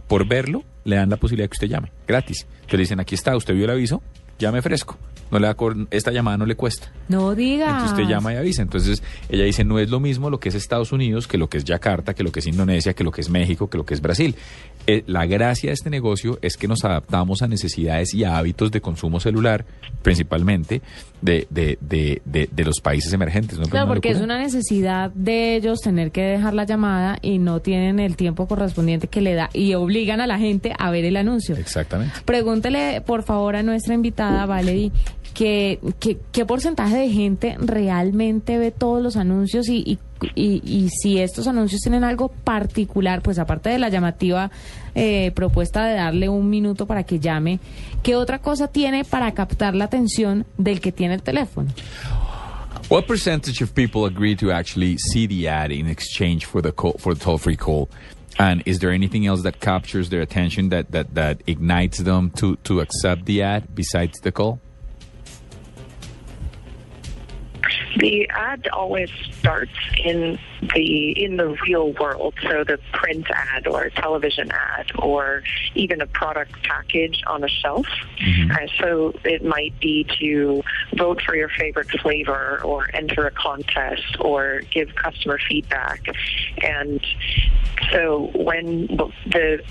S1: por verlo, le dan la posibilidad que usted llame, gratis. Entonces le dicen, aquí está, usted vio el aviso, llame fresco. No le da esta llamada no le cuesta.
S2: No diga.
S1: Entonces usted llama y avisa. Entonces ella dice, no es lo mismo lo que es Estados Unidos que lo que es Yakarta, que lo que es Indonesia, que lo que es México, que lo que es Brasil. Eh, la gracia de este negocio es que nos adaptamos a necesidades y a hábitos de consumo celular, principalmente de, de, de, de, de los países emergentes. ¿no? Pues
S2: Claro,
S1: una
S2: porque es una necesidad de ellos tener que dejar la llamada y no tienen el tiempo correspondiente que le da y obligan a la gente a ver el anuncio.
S1: Exactamente.
S2: Pregúntele, por favor, a nuestra invitada, Valerie, que, que- qué porcentaje de gente realmente ve todos los anuncios y, y, y- y si estos anuncios tienen algo particular, pues aparte de la llamativa eh, propuesta de darle un minuto para que llame, ¿qué otra cosa tiene para captar la atención del que tiene el teléfono?
S1: What percentage of people agree to actually see the ad in exchange for the call, for the toll-free call? And is there anything else that captures their attention that, that, that ignites them to, to accept the ad besides the call?
S20: The ad always starts in the in the real world, so the print ad or television ad or even a product package on a shelf. Uh, so it might be to vote for your favorite flavor or enter a contest or give customer feedback. And so when the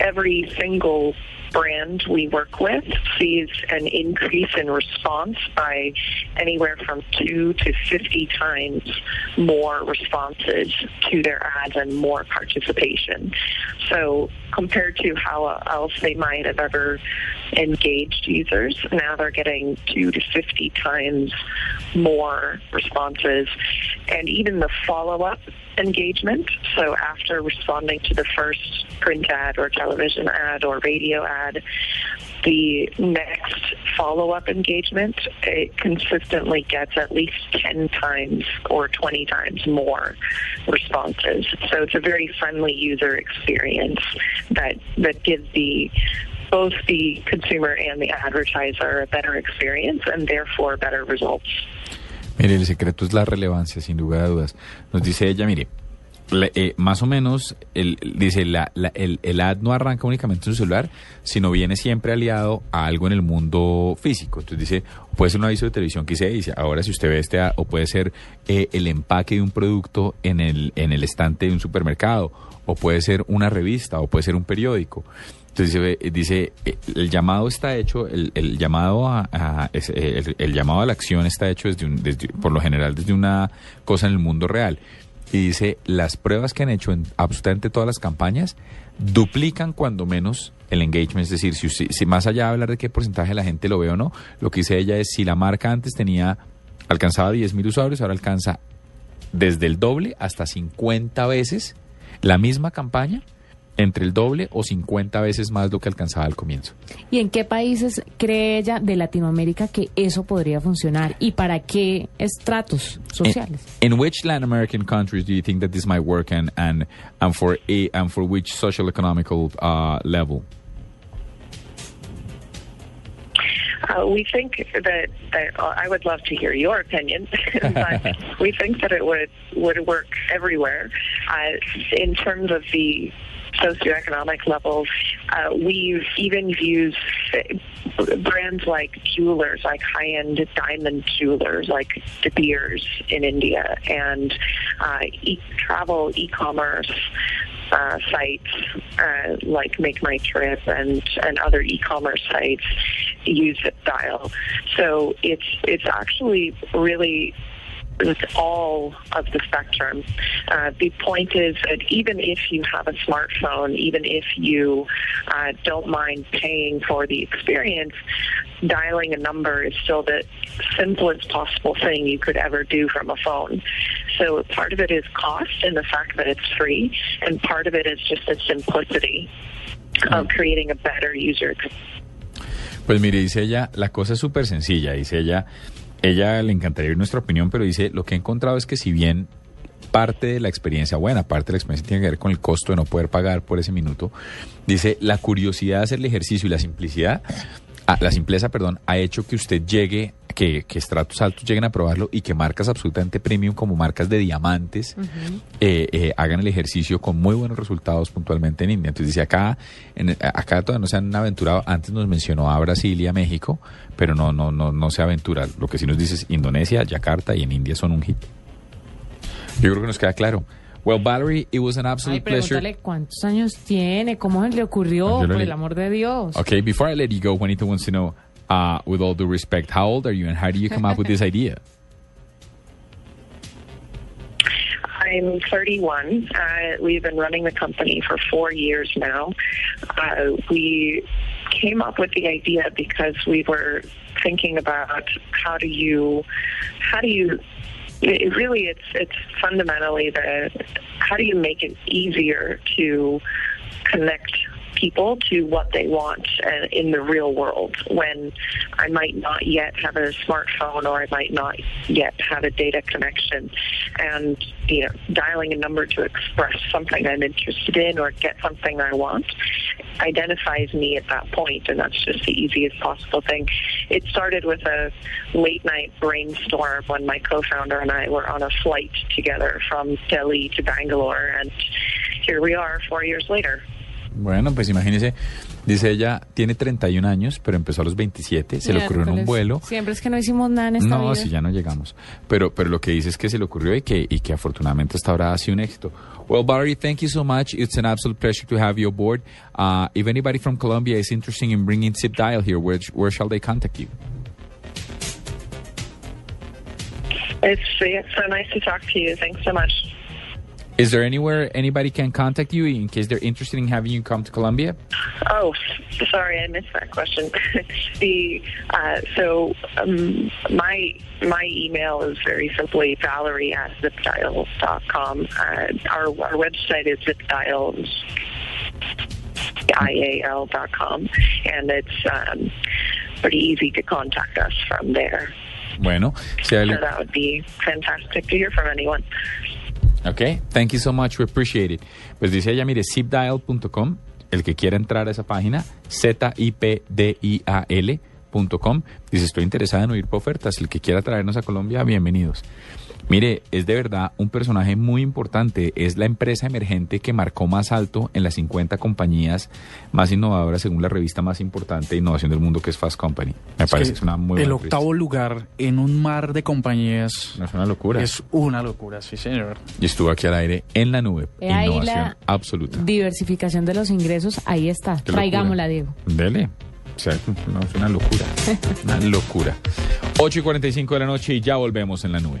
S20: every single brand we work with sees an increase in response by anywhere from two to 50 times more responses to their ads and more participation. So compared to how else they might have ever engaged users, now they're getting two to 50 times more responses. And even the follow-up engagement, so after responding to the first print ad or television ad or radio ad, the next follow-up engagement it consistently gets at least 10 times or 20 times more responses. So it's a very friendly user experience that that gives the both the consumer and the advertiser a better experience and therefore better results.
S1: Mire, el secreto es la relevancia, sin a dudas. Nos dice ella, mire, Le- eh, más o menos, el, dice, la, la- el, el ad no arranca únicamente en su celular, sino viene siempre aliado a algo en el mundo físico. Entonces dice, puede ser un aviso de televisión que se dice, ahora si usted ve este ad, o puede ser eh, el empaque de un producto en el, en el estante de un supermercado, o puede ser una revista, o puede ser un periódico. Entonces dice, eh, el llamado está hecho, el, el llamado a, eh, el, el llamado a la acción está hecho desde, un- desde- por lo general desde una cosa en el mundo real. Y dice, las pruebas que han hecho en absolutamente todas las campañas duplican cuando menos el engagement. Es decir, si, si más allá de hablar de qué porcentaje de la gente lo ve o no, lo que dice ella es si la marca antes tenía, alcanzaba 10 mil usuarios, ahora alcanza desde el doble hasta 50 veces la misma campaña, entre el doble o 50 veces más lo que alcanzaba al comienzo.
S2: ¿Y en qué países cree ella de Latinoamérica que eso podría funcionar? ¿Y para qué estratos sociales?
S1: In which Latin American countries do you think that this might work and and and for a and for which social economical uh, level?
S20: Uh, we think that, that uh, I would love to hear your opinion, but we think that it would would work everywhere. Uh, in terms of the socioeconomic levels, uh, we've even used brands like jewelers, like high-end diamond jewelers, like De Beers in India, and uh, e- travel e-commerce uh, sites uh, like Make My Trip and, and other e-commerce sites use ZipDial. So it's it's actually really it's all of the spectrum. Uh, the point is that even if you have a smartphone, even if you uh, don't mind paying for the experience, dialing a number is still the simplest possible thing you could ever do from a phone. So part of it is cost and the fact that it's free, and part of it is just the simplicity of creating a better user experience.
S1: Pues mire, dice ella, la cosa es súper sencilla. Dice ella, ella le encantaría oír nuestra opinión, pero dice, lo que he encontrado es que si bien parte de la experiencia, buena parte de la experiencia tiene que ver con el costo de no poder pagar por ese minuto, dice, la curiosidad de hacer el ejercicio y la simplicidad, ah, la simpleza, perdón, ha hecho que usted llegue, que, que estratos altos lleguen a probarlo y que marcas absolutamente premium como marcas de diamantes eh, eh, hagan el ejercicio con muy buenos resultados puntualmente en India. Entonces dice acá, en, acá todavía no se han aventurado, antes nos mencionó a Brasil y a México, pero no, no, no, no se aventura. Lo que sí nos dice es Indonesia, Yakarta y en India son un hit. Yo creo que nos queda claro. Well, Valerie, it was an
S2: Ay,
S1: absolute pleasure.
S2: cuántos años tiene, cómo le ocurrió, por el amor de Dios.
S1: Okay, before I let you go, Juanita wants to know, uh, with all due respect, how old are you and how do you come up with this idea?
S20: I'm 31. Uh, we've been running the company for four years now. Uh, we came up with the idea because we were thinking about how do you, how do you, it really it's it's fundamentally the how do you make it easier to connect people to what they want uh, in the real world. When I might not yet have a smartphone or I might not yet have a data connection. And you know dialing a number to express something I'm interested in or get something I want identifies me at that point and that's just the easiest possible thing. It started with a late night brainstorm when my co-founder and I were on a flight together from Delhi to Bangalore and here we are four years later
S1: Bueno, pues imagínese, dice ella, tiene 31 años, pero empezó a los 27, se le ocurrió en un vuelo.
S2: Siempre es que no hicimos nada en esta
S1: No,
S2: vida.
S1: si ya no llegamos. Pero, pero lo que dice es que se le ocurrió y que, y que afortunadamente hasta ahora ha sido un éxito. Well, Barry, thank you so much. It's an absolute pleasure to have you aboard. Uh, if anybody from Colombia is interested in bringing Zip Dial here, where, where shall they contact you?
S20: It's, it's so nice to talk to you. Thanks so much.
S1: Is there anywhere anybody can contact you in case they're interested in having you come to Colombia?
S20: Oh, sorry, I missed that question. the uh, so um, my my email is very simply Valerie at zipdial.com. Uh, our our website is zipdial com, and it's um, pretty easy to contact us from there.
S1: Bueno, si
S20: So that would be fantastic to hear from anyone.
S1: Ok, thank you so much, we appreciate it. Pues dice ella, mire, zipdial.com, el que quiera entrar a esa página, Z-I-P-D-I-A-L.com, dice, estoy interesada en oír ofertas, el que quiera traernos a Colombia, bienvenidos. Mire, es de verdad un personaje muy importante. Es la empresa emergente que marcó más alto en las 50 compañías más innovadoras según la revista más importante de innovación del mundo que es Fast Company. Me
S3: Es
S1: parece
S3: que
S1: es una muy
S3: El
S1: buena
S3: octavo lugar en un mar de compañías.
S1: Es una locura.
S3: Es una locura, sí, señor.
S1: Y estuvo aquí al aire en la nube.
S2: He
S1: Innovación
S2: la-
S1: absoluta.
S2: Diversificación de los ingresos, ahí está.
S1: Qué locura.
S2: Traigámosla, Diego.
S1: Dele. O sea, no, es una locura. Una locura. 8 y 45 de la noche y ya volvemos en la nube.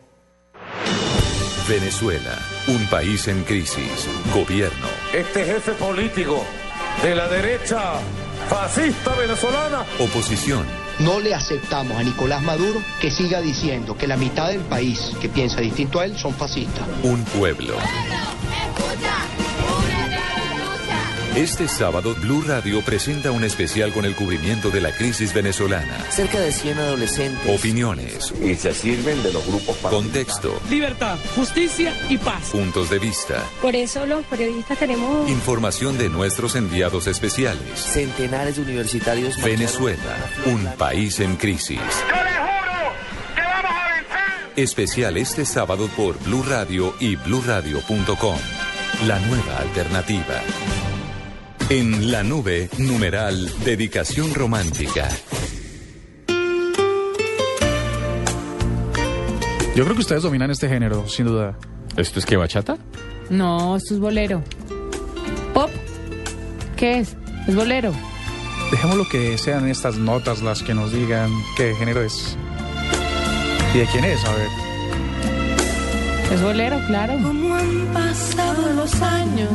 S4: Venezuela, un país en crisis. Gobierno,
S13: Este jefe político de la derecha fascista venezolana
S4: oposición,
S21: No le aceptamos a Nicolás Maduro que siga diciendo que la mitad del país que piensa distinto a él son fascistas.
S4: un pueblo. Este sábado, Blue Radio presenta un especial con el cubrimiento de la crisis venezolana.
S22: Cerca de 100 adolescentes.
S4: Opiniones. Y se sirven de los grupos Contexto.
S23: Libertad, justicia y paz.
S4: Puntos de vista.
S23: Por eso los periodistas tenemos...
S4: Información de nuestros enviados especiales.
S22: Centenares de universitarios.
S4: Venezuela, un país en crisis. Especial este sábado por Blue Radio y bluradio.com. La nueva alternativa. En la nube, numeral, dedicación romántica.
S3: Yo creo que ustedes dominan este género, sin duda.
S1: ¿Esto es que bachata?
S2: No, esto es bolero. ¿Pop? ¿Qué es? Es bolero.
S3: Dejémoslo que sean estas notas las que nos digan qué género es. ¿Y de quién es? A ver.
S2: Es bolero, claro.
S23: ¿Cómo han pasado los años?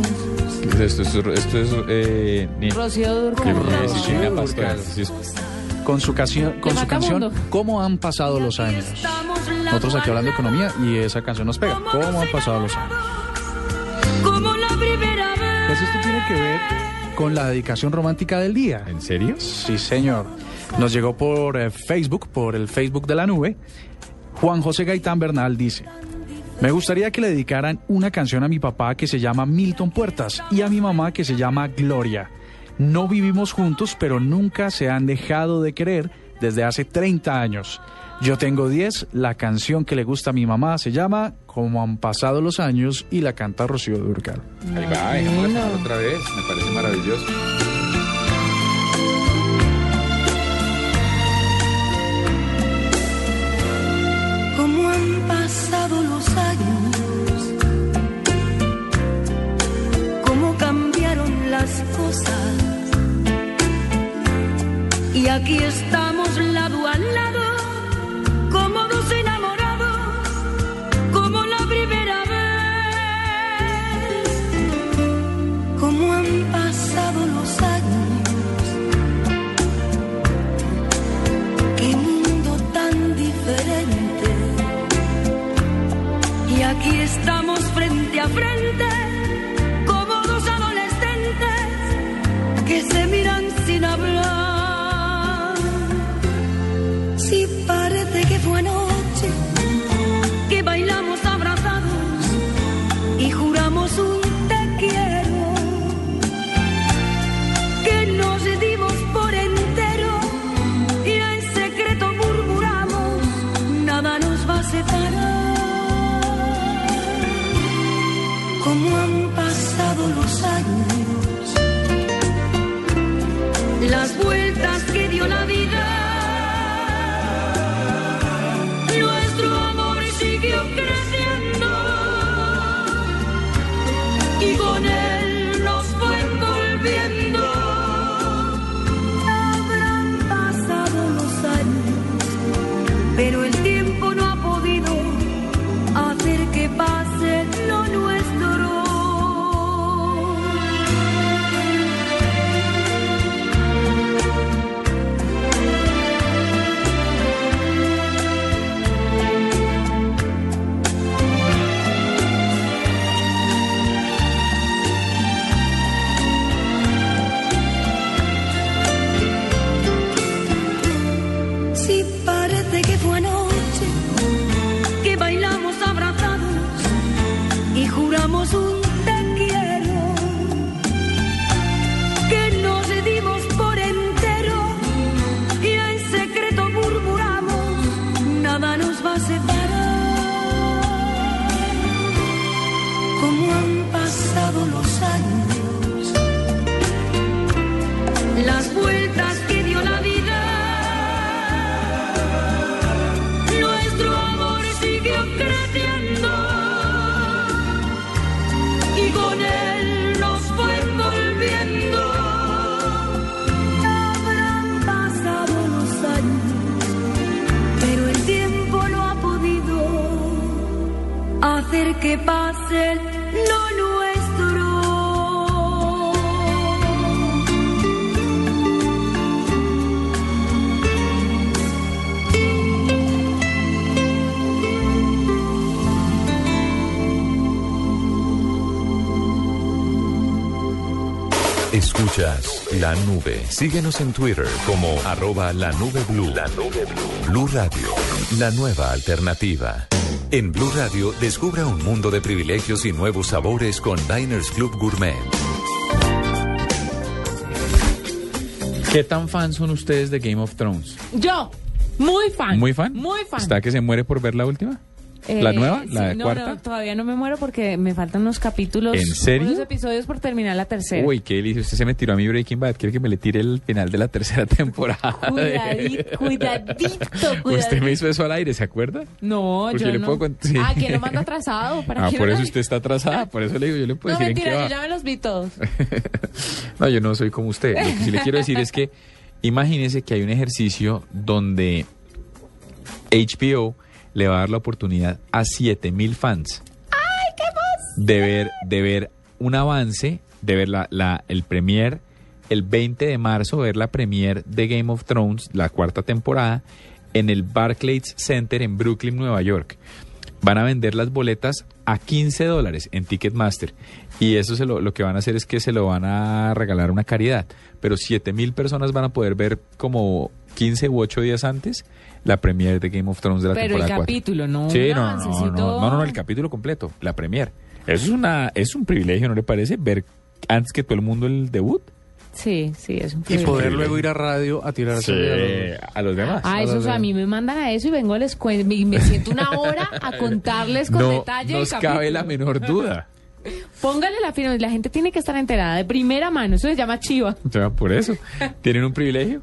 S1: Esto es, esto es eh, ni-
S2: Rocío
S1: Pascal. Sí, es-
S3: Con su, canción, con su canción. ¿Cómo han pasado los años? Nosotros aquí hablando de economía y esa canción nos pega. ¿Cómo han pasado los años?
S23: Como la primera vez.
S3: Pues esto tiene que ver con la dedicación romántica del día.
S1: ¿En serio?
S3: Sí, señor. Nos llegó por eh, Facebook, por el Facebook de la nube. Juan José Gaitán Bernal dice, me gustaría que le dedicaran una canción a mi papá que se llama Milton Puertas y a mi mamá que se llama Gloria. No vivimos juntos, pero nunca se han dejado de querer desde hace 30 años. Yo tengo 10, la canción que le gusta a mi mamá se llama Como han pasado los años y la canta Rocío Durcal.
S1: Ahí va, otra vez. Me parece maravilloso.
S23: Y aquí estamos lado a lado, como dos enamorados, como la primera vez. ¿Cómo han pasado los años? Qué mundo tan diferente. Y aquí estamos frente a frente, pasado
S4: Escuchas la nube. Síguenos en Twitter como arroba la nube blue. La nube blue. Blue Radio, la nueva alternativa. En Blue Radio, descubra un mundo de privilegios y nuevos sabores con Diners Club Gourmet.
S1: ¿Qué tan fans son ustedes de Game of Thrones?
S2: Yo, muy fan.
S1: ¿Muy fan?
S2: Muy fan.
S1: ¿Está que se muere por ver la última? ¿La
S2: Eh,
S1: nueva? ¿La
S2: no,
S1: cuarta?
S2: No, todavía no me muero porque me faltan unos capítulos.
S1: ¿En serio?
S2: Unos episodios por terminar la tercera.
S1: Uy, qué delicia. Usted se me tiró a mi Breaking Bad. ¿Quiere que me le tire el final de la tercera temporada?
S2: Cuidadito, cuidadito, cuidadito.
S1: Usted me hizo eso al aire, ¿se acuerda?
S2: No,
S1: Porque
S2: yo
S1: le
S2: no.
S1: puedo sí.
S2: Ah, ¿quién lo manda atrasado? ¿Para
S1: Ah, por
S2: no
S1: eso usted está atrasada. Por eso le digo, yo le puedo
S2: No,
S1: decir en qué
S2: mentira,
S1: va.
S2: yo ya me los vi todos.
S1: No, yo no soy como usted. Lo que sí le quiero decir es que imagínese que hay un ejercicio donde HBO le va a dar la oportunidad a 7000 fans
S2: ¡Ay, qué
S1: de ver, de ver un avance, de ver la, la, el premier el 20 de marzo, ver la premier de Game of Thrones, la cuarta temporada, en el Barclays Center en Brooklyn, Nueva York. Van a vender las boletas a 15 dólares en Ticketmaster. Y eso se lo, lo que van a hacer es que se lo van a regalar a una caridad. Pero 7 mil personas van a poder ver como 15 u 8 días antes la premier de Game of Thrones de la
S2: Pero el
S1: temporada 4.
S2: capítulo, no
S1: Sí, no, no, no, no, no, no, el capítulo completo, la premier. Eso es una es un privilegio, ¿no le parece? Ver antes que todo el mundo el debut.
S2: Sí, sí, es un
S3: Y
S2: privilegio.
S3: poder luego ir a radio a tirarse
S1: Sí, a los demás.
S2: Ah, eso, o sea, a mí me mandan a eso y vengo, les cuento, y me siento una hora a contarles con
S1: no
S2: detalle el
S1: nos
S2: capítulo.
S1: cabe la menor duda.
S2: Póngale la firma, la gente tiene que estar enterada de primera mano, eso se llama chiva.
S1: O sea, por eso. ¿Tienen un privilegio?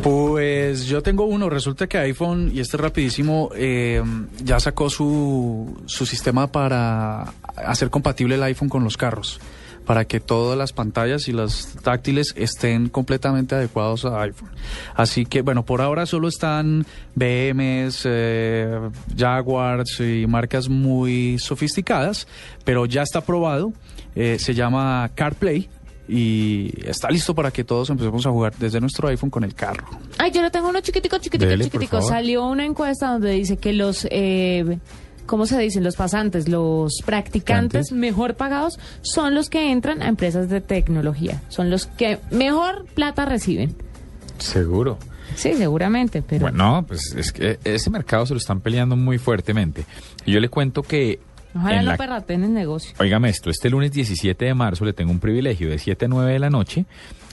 S3: Pues yo tengo uno. Resulta que iPhone, y este es rapidísimo, eh, ya sacó su, su sistema para hacer compatible el iPhone con los carros. Para que todas las pantallas y las táctiles estén completamente adecuados a iPhone. Así que, bueno, por ahora solo están BMs, eh, Jaguars y marcas muy sofisticadas, pero ya está aprobado. Eh, se llama CarPlay y está listo para que todos empecemos a jugar desde nuestro iPhone con el carro.
S2: Ay, yo lo tengo uno chiquitico, chiquitico,
S3: Dele,
S2: chiquitico. Salió una encuesta donde dice que los, eh, ¿cómo se dicen? Los pasantes, los practicantes
S1: Practicantes.
S2: mejor pagados son los que entran a empresas de tecnología. Son los que mejor plata reciben.
S1: Seguro.
S2: Sí, seguramente, pero...
S1: Bueno, pues es que ese mercado se lo están peleando muy fuertemente. Y yo le cuento que
S2: Ojalá
S1: en
S2: no
S1: la
S2: perraten el negocio.
S1: Óigame esto, este lunes 17 de marzo le tengo un privilegio de 7 a 9 de la noche.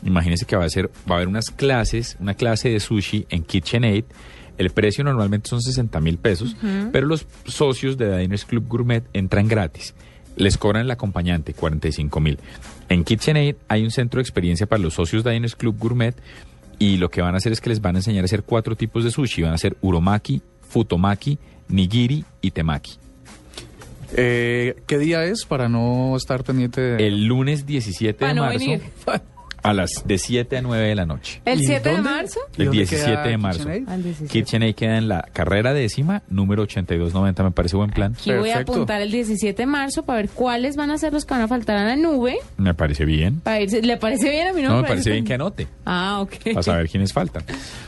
S1: Imagínense que va a ser, va a haber unas clases, una clase de sushi en KitchenAid. El precio normalmente son 60 mil pesos, pero los socios de Diners Club Gourmet entran gratis. Les cobran el acompañante, 45 mil. En KitchenAid hay un centro de experiencia para los socios de Diners Club Gourmet y lo que van a hacer es que les van a enseñar a hacer cuatro tipos de sushi. Van a hacer uromaki, futomaki, nigiri y temaki.
S3: Eh, ¿Qué día es para no estar pendiente de...
S1: El lunes 17
S2: Para
S1: de
S2: no
S1: marzo
S2: venir.
S1: a las de 7 a 9 de la noche.
S2: ¿El
S3: ¿Y
S2: 7 de marzo?
S3: ¿Y
S1: El
S3: dónde
S1: 17
S3: queda
S1: de marzo.
S3: KitchenAid?
S2: Al 17.
S1: KitchenAid queda en la carrera décima, número 8290. Me parece buen plan.
S2: Aquí voy a apuntar el 17 de marzo para ver cuáles van a ser los que van a faltar a la nube.
S1: Me parece bien.
S2: Para irse- ¿Le parece bien a mí?
S1: No, me parece bien que anote.
S2: Ah, ok.
S1: Para saber quiénes faltan.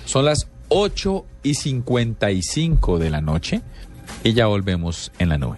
S1: Son las 8 y 55 de la noche y ya volvemos en la nube.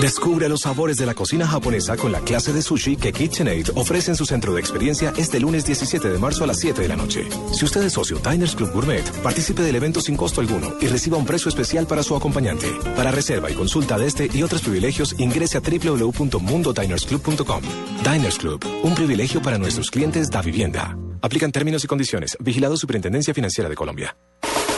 S16: Descubre los sabores de la cocina japonesa con la clase de sushi que KitchenAid ofrece en su centro de experiencia este lunes 17 de marzo a las 7 de la noche. Si usted es socio Diners Club Gourmet, participe del evento sin costo alguno y reciba un precio especial para su acompañante. Para reserva y consulta de este y otros privilegios, ingrese a www.mundodinersclub.com. Diners Club, un privilegio para nuestros clientes da vivienda. Aplican términos y condiciones. Vigilado Superintendencia Financiera de Colombia.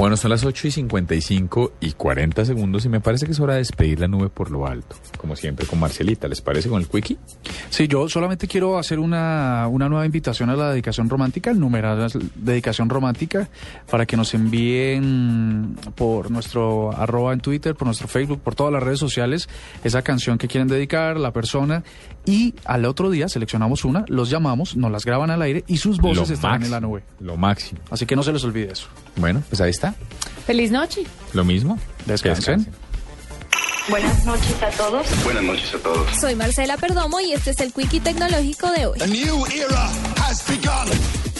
S1: Bueno, son las 8 y 55 y 40 segundos y me parece que es hora de despedir la nube por lo alto. Como siempre con Marcelita, ¿les parece con el quickie?
S3: Sí, yo solamente quiero hacer una, una nueva invitación a la dedicación romántica, el numeral dedicación romántica, para que nos envíen por nuestro arroba en Twitter, por nuestro Facebook, por todas las redes sociales, esa canción que quieren dedicar, la persona, y al otro día seleccionamos una, los llamamos, nos las graban al aire y sus voces
S1: Lo
S3: estarán en la nube.
S1: Lo máximo.
S3: Así que no se les olvide eso.
S1: Bueno, pues ahí está.
S2: Feliz noche.
S1: Lo mismo.
S3: Descansen.
S24: Buenas noches a todos.
S25: Buenas noches a todos.
S24: Soy Marcela Perdomo y este es el Quickie Tecnológico de hoy.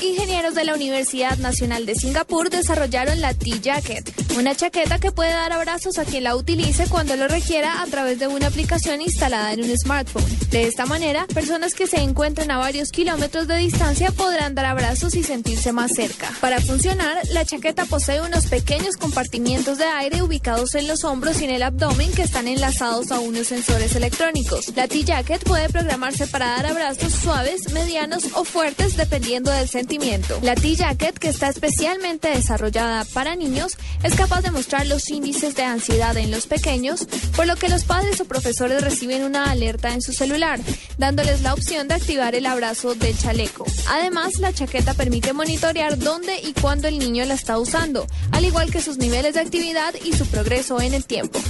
S24: Ingenieros de la Universidad Nacional de Singapur desarrollaron la T-Jacket, una chaqueta que puede dar abrazos a quien la utilice cuando lo requiera a través de una aplicación instalada en un smartphone. De esta manera, personas que se encuentren a varios kilómetros de distancia podrán dar abrazos y sentirse más cerca. Para funcionar, la chaqueta posee unos pequeños compartimientos de aire ubicados en los hombros y en el abdomen que están enlazados a unos sensores electrónicos. La T-Jacket puede programarse para dar abrazos suaves, medianos o fuertes dependiendo del La T-Jacket, que está especialmente desarrollada para niños, es capaz de mostrar los índices de ansiedad en los pequeños, por lo que los padres o profesores reciben una alerta en su celular, dándoles la opción de activar el abrazo del chaleco. Además, la chaqueta permite monitorear dónde y cuándo el niño la está usando, al igual que sus niveles de actividad y su progreso en el tiempo.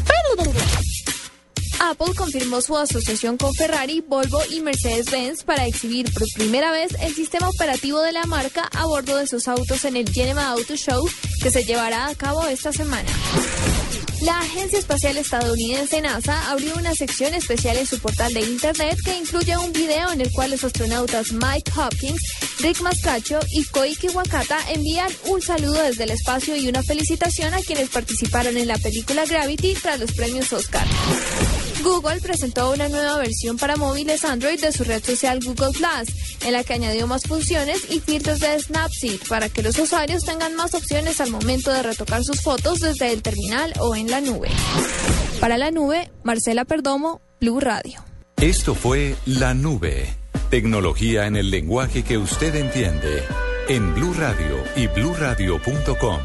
S24: Apple confirmó su asociación con Ferrari, Volvo y Mercedes-Benz para exhibir por primera vez el sistema operativo de la marca a bordo de sus autos en el Geneva Auto Show que se llevará a cabo esta semana. La Agencia Espacial Estadounidense NASA abrió una sección especial en su portal de Internet que incluye un video en el cual los astronautas Mike Hopkins, Rick Mascacho y Koiki Wakata envían un saludo desde el espacio y una felicitación a quienes participaron en la película Gravity tras los premios Oscar. Google presentó una nueva versión para móviles Android de su red social Google Plus, en la que añadió más funciones y filtros de Snapseed para que los usuarios tengan más opciones al momento de retocar sus fotos desde el terminal o en la nube. Para la nube, Marcela Perdomo, Blue Radio.
S4: Esto fue La Nube. Tecnología en el lenguaje que usted entiende. En Blue Radio y bluradio.com.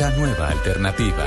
S4: La nueva alternativa.